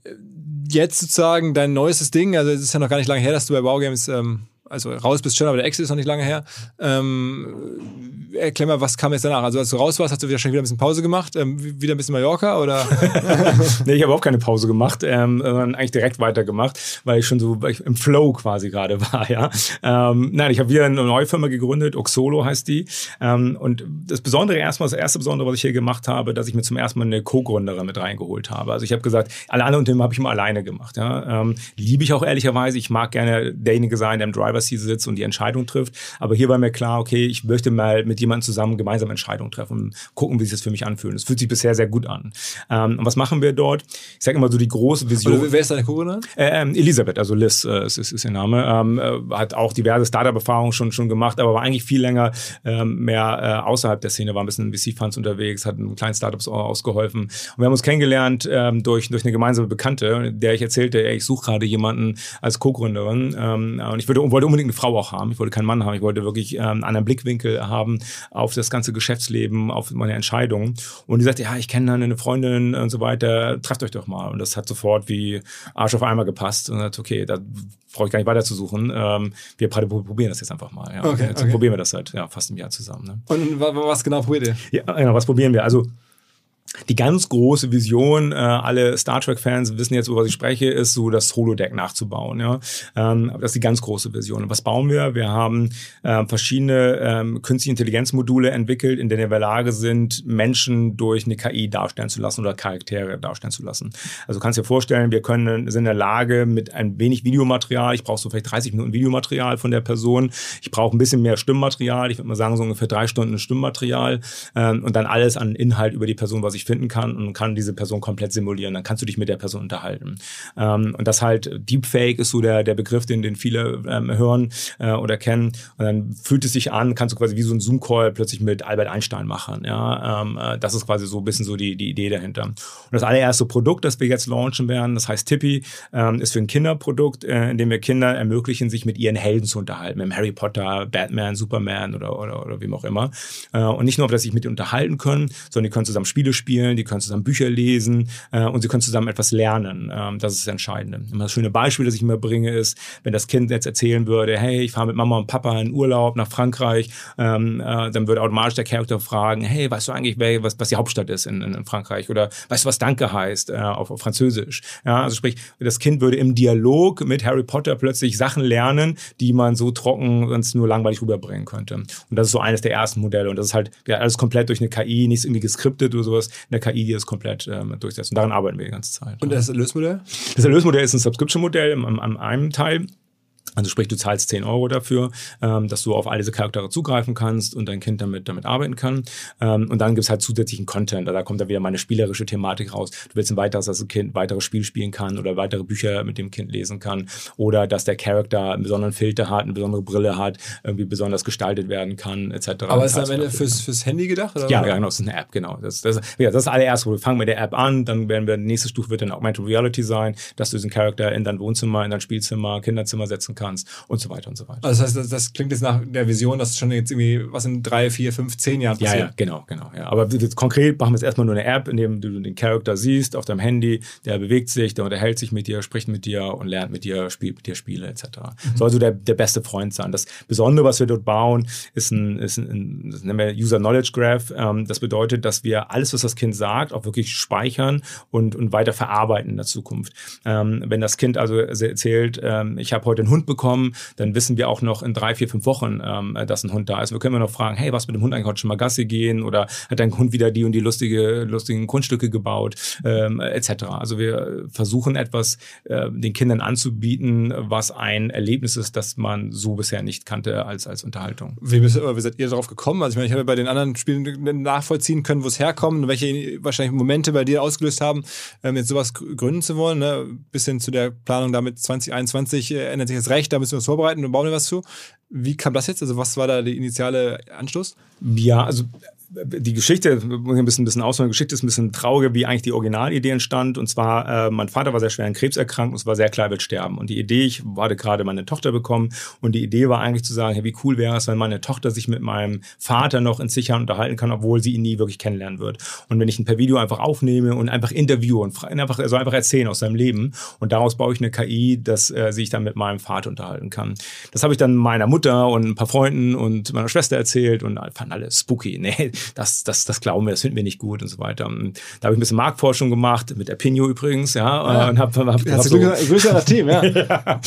jetzt sozusagen dein neuestes Ding, also es ist ja noch gar nicht lange her, dass du bei Baugames ähm, also raus bist schon, aber der Exit ist noch nicht lange her. Ähm, erklär mal, was kam jetzt danach? Also als du raus warst, hast du wahrscheinlich wieder ein bisschen Pause gemacht, ähm, wieder ein bisschen Mallorca oder? nee, ich habe auch keine Pause gemacht, ähm, sondern eigentlich direkt weitergemacht, weil ich schon so ich im Flow quasi gerade war, ja. Ähm, nein, ich habe wieder eine neue Firma gegründet, Oxolo heißt die. Ähm, und das Besondere erstmal, das erste Besondere, was ich hier gemacht habe, dass ich mir zum ersten Mal eine Co-Gründerin mit reingeholt habe. Also ich habe gesagt, alle anderen Unternehmen habe ich immer alleine gemacht. Ja. Ähm, liebe ich auch ehrlicherweise. Ich mag gerne derjenige sein, der im Driver Seat sitzt und die Entscheidung trifft. Aber hier war mir klar, okay, ich möchte mal mit jemandem zusammen gemeinsam Entscheidungen treffen, gucken, wie sich das für mich anfühlt. Das fühlt sich bisher sehr gut an. Ähm, und was machen wir dort? Ich sage immer so die große Vision. Oder wer ist deine Co-Gründerin? Äh, ähm, Elisabeth, also Liz äh, ist, ist, ist ihr Name. Ähm, äh, hat auch diverse Startup-Erfahrungen schon, schon gemacht, aber war eigentlich viel länger ähm, mehr äh, außerhalb der Szene, war ein bisschen VC-Funds unterwegs, hat einen kleinen Startups ausgeholfen. Und wir haben uns kennengelernt ähm, durch, durch eine gemeinsame Bekannte, der ich erzählte, ey, ich suche gerade jemanden als Co-Gründerin. Und ich würde, wollte unbedingt eine Frau auch haben. Ich wollte keinen Mann haben. Ich wollte wirklich ähm, einen anderen Blickwinkel haben auf das ganze Geschäftsleben, auf meine Entscheidungen. Und die sagte, ja, ich kenne eine Freundin und so weiter, trefft euch doch mal. Und das hat sofort wie Arsch auf einmal gepasst. Und sagt, okay, da brauche ich gar nicht weiter zu suchen. Ähm, wir probieren das jetzt einfach mal. Ja. Okay, jetzt okay. probieren wir das seit ja, fast einem Jahr zusammen. Ne? Und was genau probiert ihr? Ja, genau, was probieren wir? Also die ganz große Vision, äh, alle Star Trek-Fans wissen jetzt, über was ich spreche, ist so das Holodeck nachzubauen. Ja? Ähm, das ist die ganz große Vision. Und was bauen wir? Wir haben äh, verschiedene ähm, künstliche Intelligenzmodule entwickelt, in denen wir in der Lage sind, Menschen durch eine KI darstellen zu lassen oder Charaktere darstellen zu lassen. Also kannst dir vorstellen, wir können sind in der Lage mit ein wenig Videomaterial, ich brauche so vielleicht 30 Minuten Videomaterial von der Person, ich brauche ein bisschen mehr Stimmmaterial, ich würde mal sagen so ungefähr drei Stunden Stimmmaterial ähm, und dann alles an Inhalt über die Person, was ich finden kann und kann diese Person komplett simulieren. Dann kannst du dich mit der Person unterhalten. Ähm, und das halt Deepfake ist so der, der Begriff, den, den viele ähm, hören äh, oder kennen. Und dann fühlt es sich an, kannst du quasi wie so ein Zoom-Call plötzlich mit Albert Einstein machen. Ja, ähm, äh, das ist quasi so ein bisschen so die, die Idee dahinter. Und das allererste Produkt, das wir jetzt launchen werden, das heißt Tippy, ähm, ist für ein Kinderprodukt, äh, in dem wir Kinder ermöglichen, sich mit ihren Helden zu unterhalten, mit Harry Potter, Batman, Superman oder, oder, oder wem auch immer. Äh, und nicht nur, dass sie sich mit ihnen unterhalten können, sondern die können zusammen Spiele spielen spielen, die können zusammen Bücher lesen äh, und sie können zusammen etwas lernen. Ähm, das ist das Entscheidende. Immer das schöne Beispiel, das ich immer bringe, ist, wenn das Kind jetzt erzählen würde, hey, ich fahre mit Mama und Papa in Urlaub nach Frankreich, ähm, äh, dann würde automatisch der Charakter fragen, hey, weißt du eigentlich, wer, was, was die Hauptstadt ist in, in, in Frankreich? Oder weißt du, was Danke heißt äh, auf, auf Französisch? Ja, also sprich, das Kind würde im Dialog mit Harry Potter plötzlich Sachen lernen, die man so trocken sonst nur langweilig rüberbringen könnte. Und das ist so eines der ersten Modelle. Und das ist halt ja, alles komplett durch eine KI, nichts irgendwie geskriptet oder sowas eine KI, die das komplett ähm, durchsetzt. Und daran arbeiten wir die ganze Zeit. Und das Erlösmodell? Das Erlösmodell ist ein Subscription-Modell an, an einem Teil. Also sprich, du zahlst 10 Euro dafür, ähm, dass du auf all diese Charaktere zugreifen kannst und dein Kind damit, damit arbeiten kann. Ähm, und dann gibt's halt zusätzlichen Content. Da kommt da wieder meine spielerische Thematik raus. Du willst ein weiteres, dass das Kind weiteres Spiel spielen kann oder weitere Bücher mit dem Kind lesen kann. Oder dass der Charakter einen besonderen Filter hat, eine besondere Brille hat, irgendwie besonders gestaltet werden kann, etc. Aber ist das am Ende fürs, fürs Handy gedacht? Oder? Ja, ja, genau, das ist eine App, genau. Das, das, ja, das ist allererst, wo wir fangen mit der App an, dann werden wir, die nächste Stufe wird dann Augmented Reality sein, dass du diesen Charakter in dein Wohnzimmer, in dein Spielzimmer, Kinderzimmer setzen kannst und so weiter und so weiter. Also das heißt, das, das klingt jetzt nach der Vision, dass schon jetzt irgendwie was in drei, vier, fünf, zehn Jahren passiert. Ja, ja, genau, genau. Ja. Aber konkret machen wir jetzt erstmal nur eine App, in dem du den Charakter siehst auf deinem Handy, der bewegt sich, der unterhält sich mit dir, spricht mit dir und lernt mit dir, spielt mit dir Spiele etc. Mhm. Soll also der, der beste Freund sein. Das Besondere, was wir dort bauen, ist ein, ist ein, das nennen wir User Knowledge Graph. Ähm, das bedeutet, dass wir alles, was das Kind sagt, auch wirklich speichern und, und weiter verarbeiten in der Zukunft. Ähm, wenn das Kind also erzählt, ähm, ich habe heute einen Hund bekommen, dann wissen wir auch noch in drei, vier, fünf Wochen, ähm, dass ein Hund da ist. Wir können immer noch fragen, hey, was mit dem Hund eigentlich heute schon mal Gassi gehen oder hat dein Hund wieder die und die lustige, lustigen Grundstücke gebaut, ähm, etc. Also wir versuchen etwas äh, den Kindern anzubieten, was ein Erlebnis ist, das man so bisher nicht kannte als, als Unterhaltung. Wie, bist, wie seid ihr darauf gekommen? Also ich meine, ich habe bei den anderen Spielen nachvollziehen können, wo es herkommt und welche wahrscheinlich Momente bei dir ausgelöst haben, ähm, jetzt sowas gründen zu wollen. Ne? Bis hin zu der Planung damit 2021 äh, ändert sich das Recht, da müssen wir uns vorbereiten und bauen wir was zu. Wie kam das jetzt? Also was war da der initiale Anstoß? Ja, also die Geschichte, ein bisschen, ein bisschen ausholen, die Geschichte ist ein bisschen trauriger, wie eigentlich die Originalidee entstand. Und zwar, äh, mein Vater war sehr schwer an Krebs erkrankt und es war sehr klar, er wird sterben. Und die Idee, ich hatte gerade meine Tochter bekommen und die Idee war eigentlich zu sagen, hey, wie cool wäre es, wenn meine Tochter sich mit meinem Vater noch in Sicherheit unterhalten kann, obwohl sie ihn nie wirklich kennenlernen wird. Und wenn ich ihn per Video einfach aufnehme und einfach interviewe und einfach, also einfach erzählen aus seinem Leben und daraus baue ich eine KI, dass äh, sich dann mit meinem Vater unterhalten kann. Das habe ich dann meiner Mutter und ein paar Freunden und meiner Schwester erzählt und fanden alle spooky. Nee, das, das, das glauben wir, das finden wir nicht gut und so weiter. Und da habe ich ein bisschen Marktforschung gemacht, mit Apinio übrigens, ja, ja. und habe hab, hab so, Grüße an das Team, ja.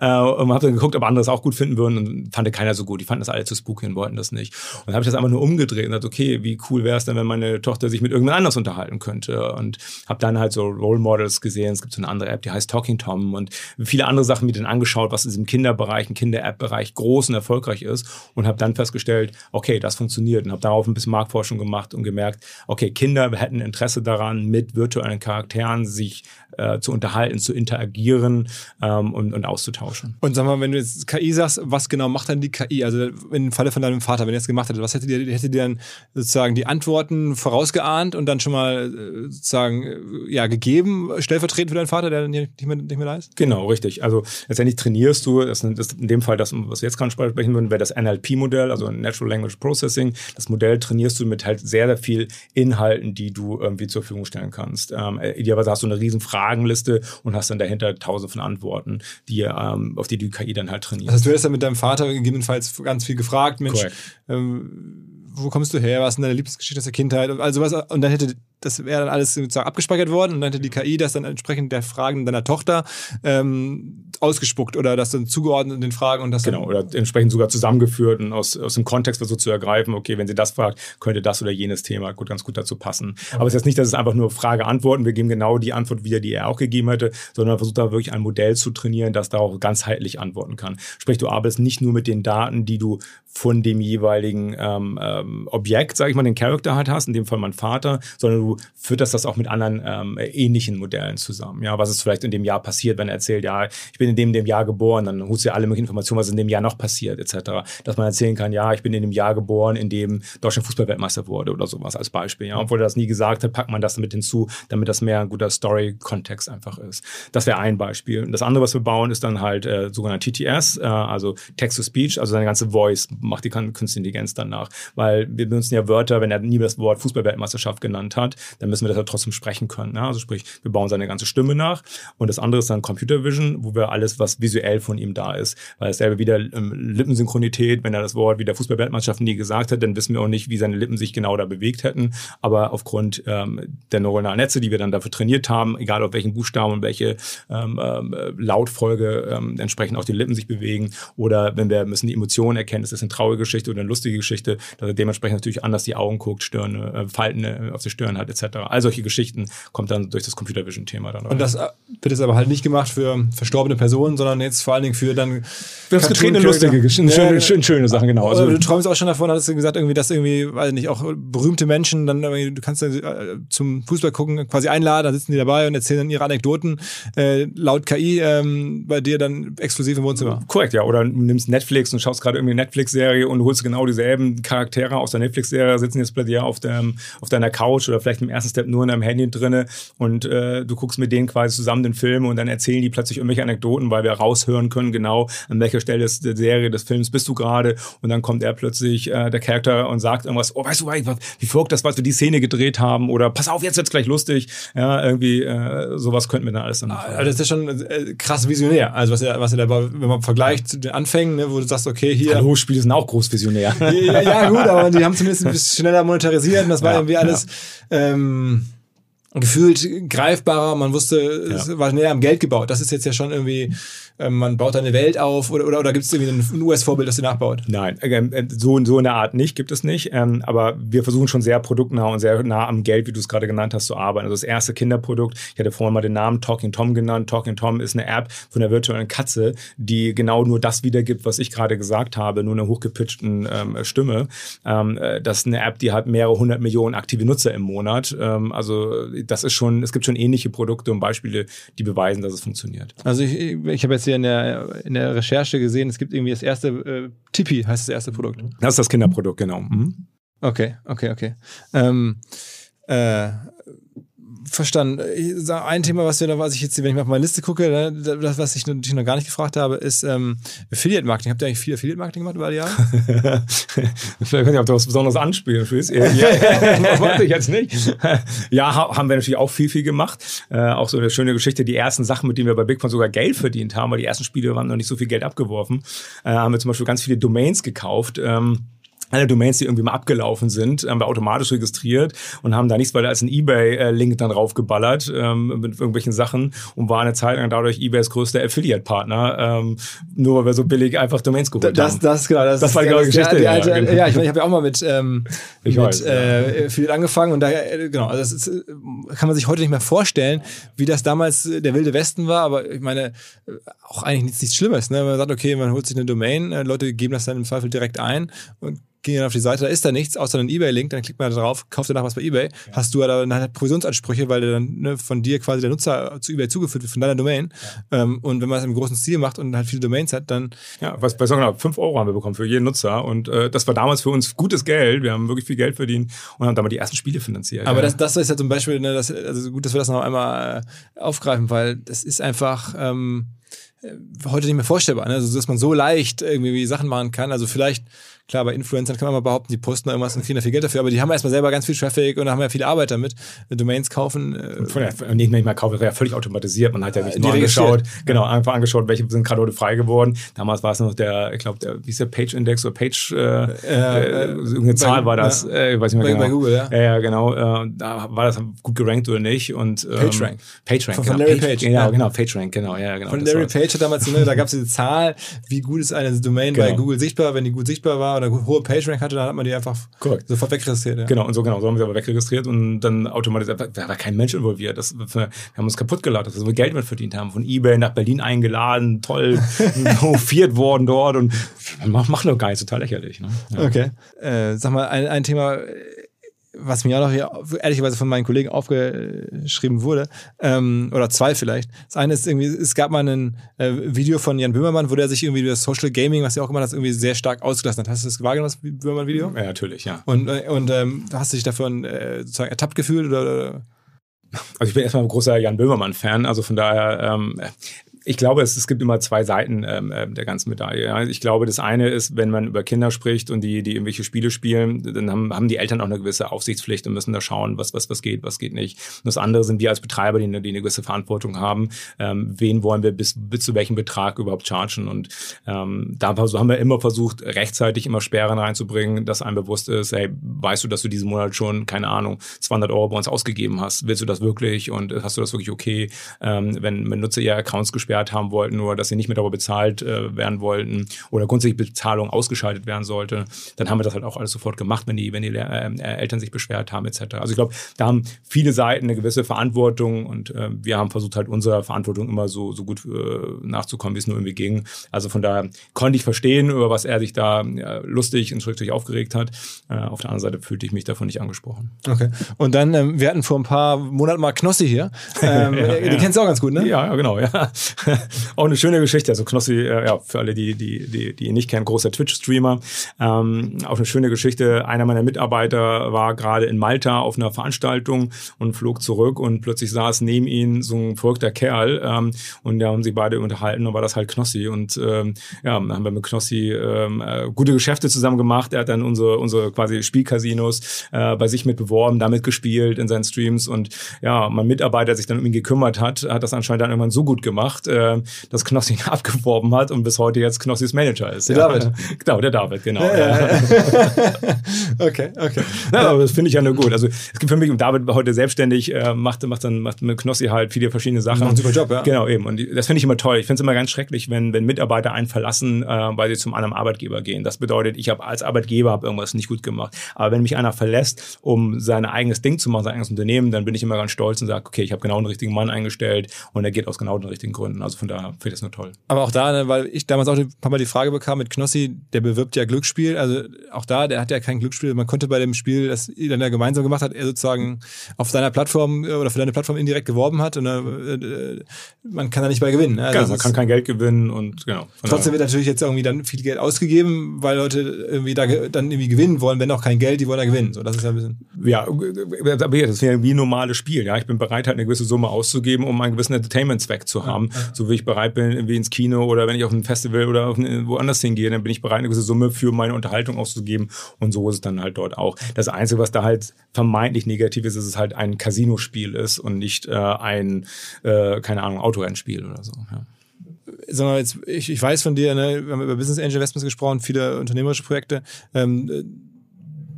ja. und habe dann geguckt, ob andere es auch gut finden würden und fand keiner so gut. Die fanden das alle zu spooky und wollten das nicht. Und dann habe ich das einfach nur umgedreht und gesagt, okay, wie cool wäre es denn, wenn meine Tochter sich mit irgendjemand anders unterhalten könnte und habe dann halt so Role Models gesehen. Es gibt so eine andere App, die heißt Talking Tom und viele andere Sachen mit denen angeschaut, was in diesem Kinderbereich, im Kinder-App-Bereich groß und erfolgreich ist und habe dann festgestellt, okay, das funktioniert und habe darauf ein bisschen Marktforschung gemacht und gemerkt, okay, Kinder hätten Interesse daran, mit virtuellen Charakteren sich äh, zu unterhalten, zu interagieren ähm, und, und auszutauschen. Und sag mal, wenn du jetzt KI sagst, was genau macht dann die KI? Also im Falle von deinem Vater, wenn er es gemacht hätte, was hätte dir, hätte dir dann sozusagen die Antworten vorausgeahnt und dann schon mal äh, sozusagen äh, ja gegeben, stellvertretend für deinen Vater, der dann nicht mehr, nicht mehr da ist? Genau, richtig. Also letztendlich trainierst du, das ist in dem Fall das, was wir jetzt gerade sprechen würden, wäre das NLP-Modell, also Natural Language Processing. Das Modell trainierst du mit halt sehr, sehr viel Inhalten, die du irgendwie zur Verfügung stellen kannst. Ähm, idealerweise hast du eine riesen Fragenliste und hast dann dahinter tausend von Antworten, die, ähm, auf die die KI dann halt trainiert. Das heißt, du hast dann mit deinem Vater gegebenenfalls ganz viel gefragt, Mensch, ähm, wo kommst du her, was ist denn deine Lieblingsgeschichte aus der Kindheit und also was, und dann hätte das wäre dann alles sozusagen abgespeichert worden und dann hätte die KI das dann entsprechend der Fragen deiner Tochter ähm, ausgespuckt oder das dann zugeordnet den Fragen und das genau oder entsprechend sogar zusammengeführt und aus, aus dem Kontext versucht zu ergreifen okay wenn sie das fragt könnte das oder jenes Thema gut ganz gut dazu passen okay. aber es ist jetzt nicht dass es einfach nur Frage Antworten wir geben genau die Antwort wieder die er auch gegeben hätte sondern versucht da wirklich ein Modell zu trainieren das da auch ganzheitlich antworten kann sprich du arbeitest nicht nur mit den Daten die du von dem jeweiligen ähm, ähm, Objekt sage ich mal den Charakter halt hast in dem Fall mein Vater sondern du fütterst das auch mit anderen ähm, ähnlichen Modellen zusammen ja was ist vielleicht in dem Jahr passiert wenn er erzählt ja ich bin in dem, dem Jahr geboren, dann holst du ja alle möglichen Informationen, was in dem Jahr noch passiert, etc. Dass man erzählen kann, ja, ich bin in dem Jahr geboren, in dem Deutschland Fußballweltmeister wurde oder sowas als Beispiel. Ja. Obwohl er das nie gesagt hat, packt man das damit hinzu, damit das mehr ein guter Story-Kontext einfach ist. Das wäre ein Beispiel. Und das andere, was wir bauen, ist dann halt äh, sogenannte TTS, äh, also Text-to-Speech, also seine ganze Voice macht die künstliche Intelligenz dann nach. Weil wir benutzen ja Wörter, wenn er nie das Wort Fußballweltmeisterschaft genannt hat, dann müssen wir das ja trotzdem sprechen können. Ja. Also sprich, wir bauen seine ganze Stimme nach. Und das andere ist dann Computer Vision, wo wir alles, was visuell von ihm da ist. Weil es selber wieder ähm, Lippensynchronität, wenn er das Wort wie der Fußball-Weltmeisterschaft nie gesagt hat, dann wissen wir auch nicht, wie seine Lippen sich genau da bewegt hätten. Aber aufgrund ähm, der neuronalen Netze, die wir dann dafür trainiert haben, egal auf welchen Buchstaben und welche ähm, ähm, Lautfolge ähm, entsprechend auch die Lippen sich bewegen oder wenn wir müssen die Emotionen erkennen, ist das eine traurige Geschichte oder eine lustige Geschichte, dass er dementsprechend natürlich anders die Augen guckt, Stirn, äh, Falten äh, auf der Stirn hat etc. All solche Geschichten kommt dann durch das Computer Vision Thema dann. Und das äh, wird jetzt aber halt nicht gemacht für verstorbene Personen, sondern jetzt vor allen Dingen für dann. Getretene, lustige, Geschichten, schöne, schöne, schöne Sachen, genau. Also, du träumst auch schon davon, hast du gesagt, irgendwie, dass irgendwie, weiß nicht, auch berühmte Menschen dann irgendwie, du kannst dann äh, zum Fußball gucken, quasi einladen, da sitzen die dabei und erzählen dann ihre Anekdoten äh, laut KI ähm, bei dir dann exklusiv im Wohnzimmer. Korrekt, ja. Oder du nimmst Netflix und schaust gerade irgendwie eine Netflix-Serie und holst genau dieselben Charaktere aus der Netflix-Serie, sitzen jetzt bei dir auf, dem, auf deiner Couch oder vielleicht im ersten Step nur in deinem Handy drinne und äh, du guckst mit denen quasi zusammen den Film und dann erzählen die plötzlich irgendwelche Anekdoten, weil wir raushören können, genau, an welcher Stelle des, der Serie, des Films bist du gerade und dann kommt er plötzlich, äh, der Charakter und sagt irgendwas, oh, weißt du, wie folgt das, was wir die Szene gedreht haben oder pass auf, jetzt wird's gleich lustig. Ja, irgendwie äh, sowas könnten wir dann alles dann. Also das ist schon äh, krass visionär. Also was er, was er da, wenn man vergleicht zu den Anfängen, ne, wo du sagst, okay, hier. Hallo, Spiele sind auch groß visionär. ja, ja, gut, aber die haben zumindest ein bisschen schneller monetarisiert und das war ja, irgendwie alles. Ja. Ähm, gefühlt greifbarer, man wusste, ja. es war näher am Geld gebaut. Das ist jetzt ja schon irgendwie man baut da eine Welt auf oder, oder, oder gibt es irgendwie ein US-Vorbild, das ihr nachbaut? Nein, ähm, äh, so, so in der Art nicht, gibt es nicht. Ähm, aber wir versuchen schon sehr produktnah und sehr nah am Geld, wie du es gerade genannt hast, zu arbeiten. Also das erste Kinderprodukt, ich hatte vorhin mal den Namen Talking Tom genannt. Talking Tom ist eine App von der virtuellen Katze, die genau nur das wiedergibt, was ich gerade gesagt habe, nur eine hochgepitchten ähm, Stimme. Ähm, äh, das ist eine App, die hat mehrere hundert Millionen aktive Nutzer im Monat. Ähm, also das ist schon, es gibt schon ähnliche Produkte und Beispiele, die beweisen, dass es funktioniert. Also ich, ich habe jetzt hier in der, in der Recherche gesehen, es gibt irgendwie das erste, äh, Tipi heißt das erste Produkt. Das ist das Kinderprodukt, genau. Mhm. Okay, okay, okay. Ähm, äh, verstanden. Ein Thema, was wir da, was ich jetzt, wenn ich mal auf meine Liste gucke, ne, das, was ich natürlich noch gar nicht gefragt habe, ist ähm, Affiliate Marketing. Habt ihr eigentlich viel Affiliate Marketing gemacht über die Jahre? Vielleicht könnt ihr auch was Besonderes anspielen, Chris. Ja, ja, wollte ich jetzt nicht. Ja, haben wir natürlich auch viel, viel gemacht. Äh, auch so eine schöne Geschichte. Die ersten Sachen, mit denen wir bei Bigpond sogar Geld verdient haben, weil die ersten Spiele waren noch nicht so viel Geld abgeworfen, äh, haben wir zum Beispiel ganz viele Domains gekauft. Ähm, alle Domains, die irgendwie mal abgelaufen sind, haben wir automatisch registriert und haben da nichts weiter als einen Ebay-Link dann draufgeballert ähm, mit irgendwelchen Sachen und waren eine Zeit lang dadurch Ebays größter Affiliate-Partner, ähm, nur weil wir so billig einfach Domains geholt das, haben. Das, genau, das, das war die das, Geschichte. Die, alte, ja, genau. ja, ich, mein, ich habe ja auch mal mit, ähm, Ich mit weiß, äh, Affiliate angefangen und daher, äh, genau, also das ist, äh, kann man sich heute nicht mehr vorstellen, wie das damals äh, der wilde Westen war, aber ich meine, auch eigentlich nichts, nichts Schlimmes. Ne? Man sagt, okay, man holt sich eine Domain, Leute geben das dann im Zweifel direkt ein und gehen dann auf die Seite, da ist da nichts, außer ein Ebay-Link, dann klickt man da drauf, kauft danach was bei Ebay, ja. hast du ja dann halt Provisionsansprüche, weil dann ne, von dir quasi der Nutzer zu Ebay zugeführt wird, von deiner Domain. Ja. Ähm, und wenn man das im großen Stil macht und halt viele Domains hat, dann... Ja, was, was genau, 5 Euro haben wir bekommen für jeden Nutzer und äh, das war damals für uns gutes Geld, wir haben wirklich viel Geld verdient und haben damit die ersten Spiele finanziert. Aber das, das ist ja zum Beispiel, ne, das, also gut, dass wir das noch einmal äh, aufgreifen, weil das ist einfach... Ähm, heute nicht mehr vorstellbar, ne? also, dass man so leicht irgendwie Sachen machen kann. Also vielleicht, klar, bei Influencern kann man mal behaupten, die posten irgendwas und kriegen da viel Geld dafür, aber die haben erstmal selber ganz viel Traffic und haben ja viel Arbeit damit. Domains kaufen. Äh, Von der, nicht mehr kaufen, ja völlig automatisiert. Man hat ja nicht nur angeschaut, genau, einfach angeschaut, welche sind gerade heute frei geworden. Damals war es noch der, ich glaube, der, wie ist der Page-Index oder Page, äh, äh, irgendeine Zahl war das, ja, äh, weiß nicht bei, mehr genau. Bei Google, ja. Ja, ja genau. Äh, da war das gut gerankt oder nicht. Und, ähm, PageRank. PageRank, von, genau. von Larry Page, Page. Genau, ja. genau, PageRank, genau. Ja, genau von Larry Page hat damals, ne, da gab es diese Zahl, wie gut ist eine Domain genau. bei Google sichtbar. Wenn die gut sichtbar war oder hohe PageRank hatte, dann hat man die einfach Korrekt. sofort wegregistriert. Ja. Genau, und so genau, so haben wir sie aber wegregistriert und dann automatisch, da war kein Mensch involviert. Das, wir haben uns kaputt geladen, dass wir Geld mit verdient haben. Von Ebay nach Berlin eingeladen, toll, hofiert worden dort und macht mach doch gar nicht, total lächerlich. Ne? Ja. Okay. Äh, sag mal, ein, ein Thema, was mir auch noch hier ehrlicherweise von meinen Kollegen aufgeschrieben wurde, ähm, oder zwei vielleicht. Das eine ist irgendwie, es gab mal ein äh, Video von Jan Böhmermann, wo der sich irgendwie das Social Gaming, was ja auch immer das irgendwie sehr stark ausgelassen hat. Hast du das wahrgenommen, das Böhmermann-Video? Ja, natürlich, ja. Und, und ähm, hast du dich davon äh, sozusagen ertappt gefühlt oder, oder? Also ich bin erstmal ein großer Jan Böhmermann-Fan, also von daher, ähm, ich glaube, es, es gibt immer zwei Seiten ähm, der ganzen Medaille. Ja. Ich glaube, das eine ist, wenn man über Kinder spricht und die, die irgendwelche Spiele spielen, dann haben, haben die Eltern auch eine gewisse Aufsichtspflicht und müssen da schauen, was, was, was geht, was geht nicht. Und das andere sind wir als Betreiber, die eine, die eine gewisse Verantwortung haben. Ähm, wen wollen wir bis, bis zu welchem Betrag überhaupt chargen? Und ähm, da haben wir immer versucht, rechtzeitig immer Sperren reinzubringen, dass einem bewusst ist, hey, weißt du, dass du diesen Monat schon, keine Ahnung, 200 Euro bei uns ausgegeben hast? Willst du das wirklich? Und hast du das wirklich okay? Ähm, wenn, wenn Nutzer ihre Accounts gesperrt haben wollten nur, dass sie nicht mehr darüber bezahlt äh, werden wollten oder grundsätzlich Bezahlung ausgeschaltet werden sollte, dann haben wir das halt auch alles sofort gemacht, wenn die, wenn die äh, Eltern sich beschwert haben etc. Also ich glaube, da haben viele Seiten eine gewisse Verantwortung und äh, wir haben versucht halt unserer Verantwortung immer so, so gut äh, nachzukommen, wie es nur irgendwie ging. Also von daher konnte ich verstehen, über was er sich da ja, lustig und schriftlich aufgeregt hat. Äh, auf der anderen Seite fühlte ich mich davon nicht angesprochen. Okay. Und dann, ähm, wir hatten vor ein paar Monaten mal Knossi hier. Ähm, ja, die ja. kennst du auch ganz gut, ne? Ja, ja genau, ja. auch eine schöne Geschichte. Also Knossi, äh, ja, für alle, die, die, die, die ihn nicht kennen, großer Twitch-Streamer. Ähm, auch eine schöne Geschichte. Einer meiner Mitarbeiter war gerade in Malta auf einer Veranstaltung und flog zurück und plötzlich saß neben ihm so ein verrückter Kerl ähm, und da haben sich beide unterhalten und war das halt Knossi. Und ähm, ja, haben wir mit Knossi ähm, äh, gute Geschäfte zusammen gemacht. Er hat dann unsere, unsere quasi Spielcasinos äh, bei sich mit beworben, damit gespielt in seinen Streams und ja, mein Mitarbeiter, sich dann um ihn gekümmert hat, hat das anscheinend dann irgendwann so gut gemacht, äh, dass Knossi ihn abgeworben hat und bis heute jetzt Knossis Manager ist. Der ja. David. Genau, der David, genau. Ja, ja. okay, okay. Ja, aber das finde ich ja nur gut. Also es gibt für mich, und David war heute selbstständig, äh, macht, macht dann macht mit Knossi halt viele verschiedene Sachen. Macht einen super Job, ja. Genau, eben. Und das finde ich immer toll. Ich finde es immer ganz schrecklich, wenn, wenn Mitarbeiter einen verlassen, äh, weil sie zum anderen Arbeitgeber gehen. Das bedeutet, ich habe als Arbeitgeber hab irgendwas nicht gut gemacht. Aber wenn mich einer verlässt, um sein eigenes Ding zu machen, sein eigenes Unternehmen, dann bin ich immer ganz stolz und sage, okay, ich habe genau den richtigen Mann eingestellt und er geht aus genau den richtigen Gründen. Also von daher finde ich das nur toll. Aber auch da, ne, weil ich damals auch ein paar Mal die Frage bekam mit Knossi, der bewirbt ja Glücksspiel. Also auch da, der hat ja kein Glücksspiel. Man konnte bei dem Spiel, das ihr dann ja gemeinsam gemacht hat, er sozusagen auf seiner Plattform oder für deine Plattform indirekt geworben hat. Und äh, man kann da nicht bei gewinnen. Ne? Also genau, man kann kein Geld gewinnen und genau. Trotzdem wird natürlich jetzt irgendwie dann viel Geld ausgegeben, weil Leute irgendwie da dann irgendwie gewinnen wollen, wenn auch kein Geld, die wollen da gewinnen. So, das ist ja ein bisschen. Ja, aber das ist ja wie ein normales Spiel. Ja, ich bin bereit, halt eine gewisse Summe auszugeben, um einen gewissen Entertainment-Zweck zu haben. Ja, ja. So wie ich bereit bin, irgendwie ins Kino oder wenn ich auf ein Festival oder eine, woanders hingehe, dann bin ich bereit, eine gewisse Summe für meine Unterhaltung auszugeben. Und so ist es dann halt dort auch. Das Einzige, was da halt vermeintlich negativ ist, ist, dass es halt ein Casinospiel ist und nicht äh, ein, äh, keine Ahnung, Autorennspiel oder so. Ja sondern jetzt, ich, ich weiß von dir, ne, wir haben über Business Angel Investments gesprochen, viele unternehmerische Projekte. Ähm,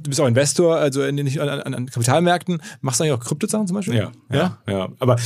du bist auch Investor, also in, nicht an, an, Kapitalmärkten. Machst du eigentlich auch Kryptosachen zum Beispiel? Ja, ja, ja, ja. Aber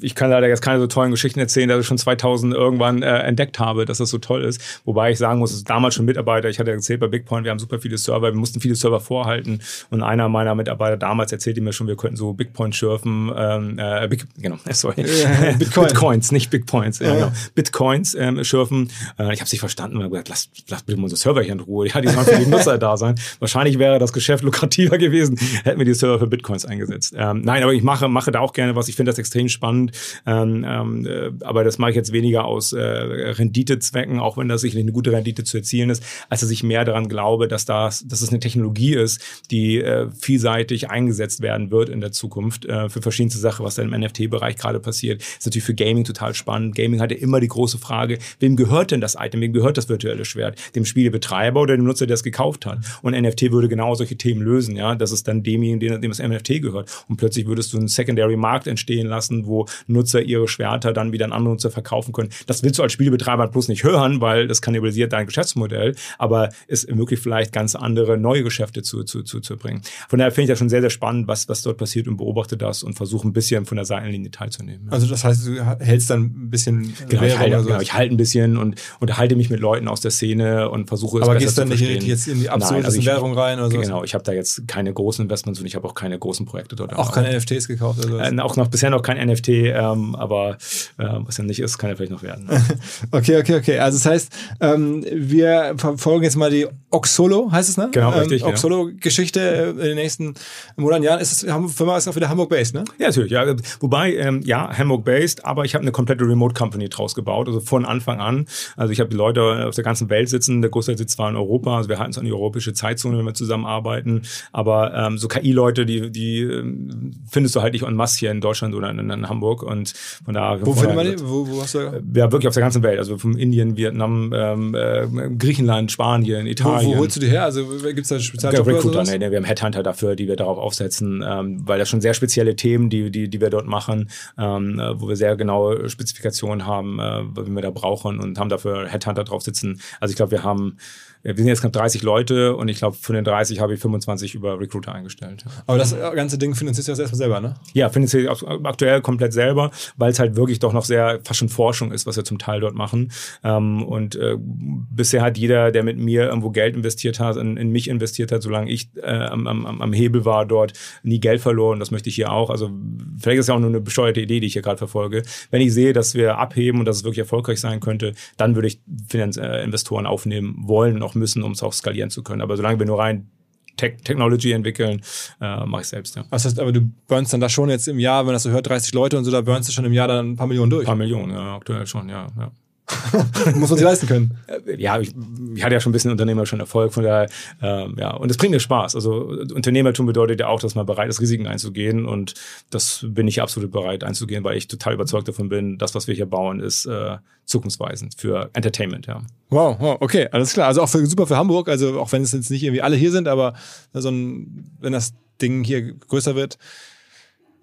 ich kann leider jetzt keine so tollen Geschichten erzählen, dass ich schon 2000 irgendwann äh, entdeckt habe, dass das so toll ist. Wobei ich sagen muss, es ist damals schon Mitarbeiter. Ich hatte ja erzählt bei Bitcoin, wir haben super viele Server, wir mussten viele Server vorhalten. Und einer meiner Mitarbeiter damals erzählte mir schon, wir könnten so Bitcoin schürfen, ähm, äh, Big, genau, sorry, Bitcoin. Bitcoins, nicht Bitcoins, ja, genau. Bitcoins ähm, schürfen. Äh, ich habe nicht verstanden, ich habe gesagt, lass, lass bitte mal unser Server hier in Ruhe. Ja, die sollen für die Nutzer da sein. Wahrscheinlich wäre wäre das Geschäft lukrativer gewesen, hätten wir die Server für Bitcoins eingesetzt. Ähm, nein, aber ich mache, mache da auch gerne was. Ich finde das extrem spannend. Ähm, ähm, äh, aber das mache ich jetzt weniger aus äh, Renditezwecken, auch wenn das sicherlich eine gute Rendite zu erzielen ist, als dass ich mehr daran glaube, dass das, dass es eine Technologie ist, die äh, vielseitig eingesetzt werden wird in der Zukunft äh, für verschiedenste Sachen, was da im NFT-Bereich gerade passiert. Ist natürlich für Gaming total spannend. Gaming hat ja immer die große Frage, wem gehört denn das Item, wem gehört das virtuelle Schwert? Dem Spielebetreiber oder dem Nutzer, der es gekauft hat? Und NFT würde genau genau solche Themen lösen, ja, dass es dann demjenigen, dem das NFT gehört. Und plötzlich würdest du einen Secondary Markt entstehen lassen, wo Nutzer ihre Schwerter dann wieder an andere Nutzer verkaufen können. Das willst du als Spielebetreiber bloß nicht hören, weil das kannibalisiert dein Geschäftsmodell, aber es ermöglicht vielleicht ganz andere neue Geschäfte zu, zu, zu, zu bringen. Von daher finde ich das schon sehr, sehr spannend, was, was dort passiert und beobachte das und versuche ein bisschen von der Seitenlinie teilzunehmen. Also das heißt, du hältst dann ein bisschen genau, ich halte, genau, ich halte ein bisschen und unterhalte mich mit Leuten aus der Szene und versuche es Aber gehst dann nicht jetzt in die absolute also Währung rein oder so? Genau, ich habe da jetzt keine großen Investments und ich habe auch keine großen Projekte dort. Auch keine NFTs gekauft? Oder äh, auch noch bisher noch kein NFT, ähm, aber äh, was ja nicht ist, kann ja vielleicht noch werden. okay, okay, okay. Also das heißt, ähm, wir verfolgen jetzt mal die Oxolo, heißt es, ne? Genau, ähm, richtig. Oxolo-Geschichte äh, in den nächsten Monaten, Jahren. Ist es, Firma ist auch wieder Hamburg-based, ne? Ja, natürlich. Ja. Wobei, ähm, ja, Hamburg-based, aber ich habe eine komplette Remote-Company draus gebaut, also von Anfang an. Also ich habe die Leute aus der ganzen Welt sitzen, der Großteil sitzt zwar in Europa, also wir halten es an die europäische Zeitzone, wenn wir zusammenarbeiten arbeiten. Aber ähm, so KI-Leute, die, die ähm, findest du halt nicht en masse hier in Deutschland oder in, in Hamburg. Und von da. Wo findet man die? Wo, wo hast du? Ja, wirklich auf der ganzen Welt. Also von Indien, Vietnam, ähm, äh, Griechenland, Spanien, Italien. Wo, wo holst du die her? Also gibt es da Spezialjob ja, Recruiter, nee, nee, wir haben Headhunter dafür, die wir darauf aufsetzen, ähm, weil das schon sehr spezielle Themen, die, die, die wir dort machen, ähm, äh, wo wir sehr genaue Spezifikationen haben, äh, wie wir da brauchen und haben dafür Headhunter drauf sitzen. Also ich glaube, wir haben wir sind jetzt knapp 30 Leute und ich glaube, von den 30 habe ich 25 über Recruiter eingestellt. Aber das ganze Ding finanziert sich das erstmal selber, ne? Ja, finanziert aktuell komplett selber, weil es halt wirklich doch noch sehr fast schon Forschung ist, was wir zum Teil dort machen. Ähm, und äh, bisher hat jeder, der mit mir irgendwo Geld investiert hat, in, mich investiert hat, solange ich äh, am, am, am Hebel war dort, nie Geld verloren. Das möchte ich hier auch. Also vielleicht ist es ja auch nur eine besteuerte Idee, die ich hier gerade verfolge. Wenn ich sehe, dass wir abheben und dass es wirklich erfolgreich sein könnte, dann würde ich Finanz äh, Investoren aufnehmen wollen und auch müssen, um es auch skalieren zu können. Aber solange wir nur rein Tech Technology entwickeln, äh, mache ich selbst, ja. Das heißt, aber du burnst dann da schon jetzt im Jahr, wenn das so hört, 30 Leute und so, da burnst du schon im Jahr dann ein paar Millionen durch. Ein paar Millionen, ja, aktuell schon, ja. ja. Muss man sich leisten können. Äh, ja, ich, ich hatte ja schon ein bisschen Unternehmer schon Erfolg, von daher, ähm, ja, und es bringt mir Spaß. Also Unternehmertum bedeutet ja auch, dass man bereit ist, Risiken einzugehen und das bin ich absolut bereit einzugehen, weil ich total überzeugt davon bin, das, was wir hier bauen, ist äh, zukunftsweisend für Entertainment, ja. Wow, wow, okay, alles klar. Also auch für, super für Hamburg, also auch wenn es jetzt nicht irgendwie alle hier sind, aber so ein, wenn das Ding hier größer wird,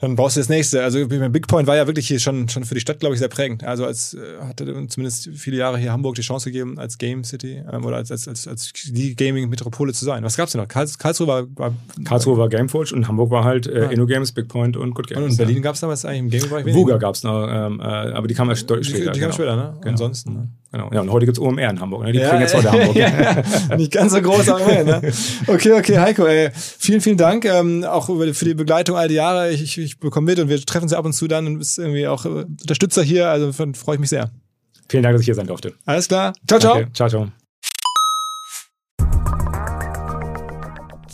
dann brauchst du das nächste. Also Big Point war ja wirklich hier schon, schon für die Stadt, glaube ich, sehr prägend. Also als äh, hatte zumindest viele Jahre hier Hamburg die Chance gegeben, als Game City ähm, oder als, als, als, als die Gaming-Metropole zu sein. Was gab's denn noch? Karls, Karlsruhe war, war Karlsruhe war Gameforge und Hamburg war halt äh, ja. InnoGames, Big Point und Good Games. Und in Berlin ja. gab es damals eigentlich im Gaming-Bereich Vuga gab's noch, ähm, äh, aber die kamen erst deutlich später. Die, die kamen genau. später, ne? Genau. Ansonsten, ne? Genau. Ja, und heute gibt's OMR in Hamburg. Ne? Die ja, kriegen jetzt heute Hamburg. ja, nicht ganz so groß, aber immerhin. Ne? Okay, okay, Heiko, ey, vielen, vielen Dank ähm, auch für die Begleitung all die Jahre. Ich, ich, ich bekomme mit und wir treffen uns ja ab und zu dann und bist irgendwie auch äh, Unterstützer hier. Also freue ich mich sehr. Vielen Dank, dass ich hier sein durfte. Alles klar. Ciao, ciao. Okay. Ciao, ciao.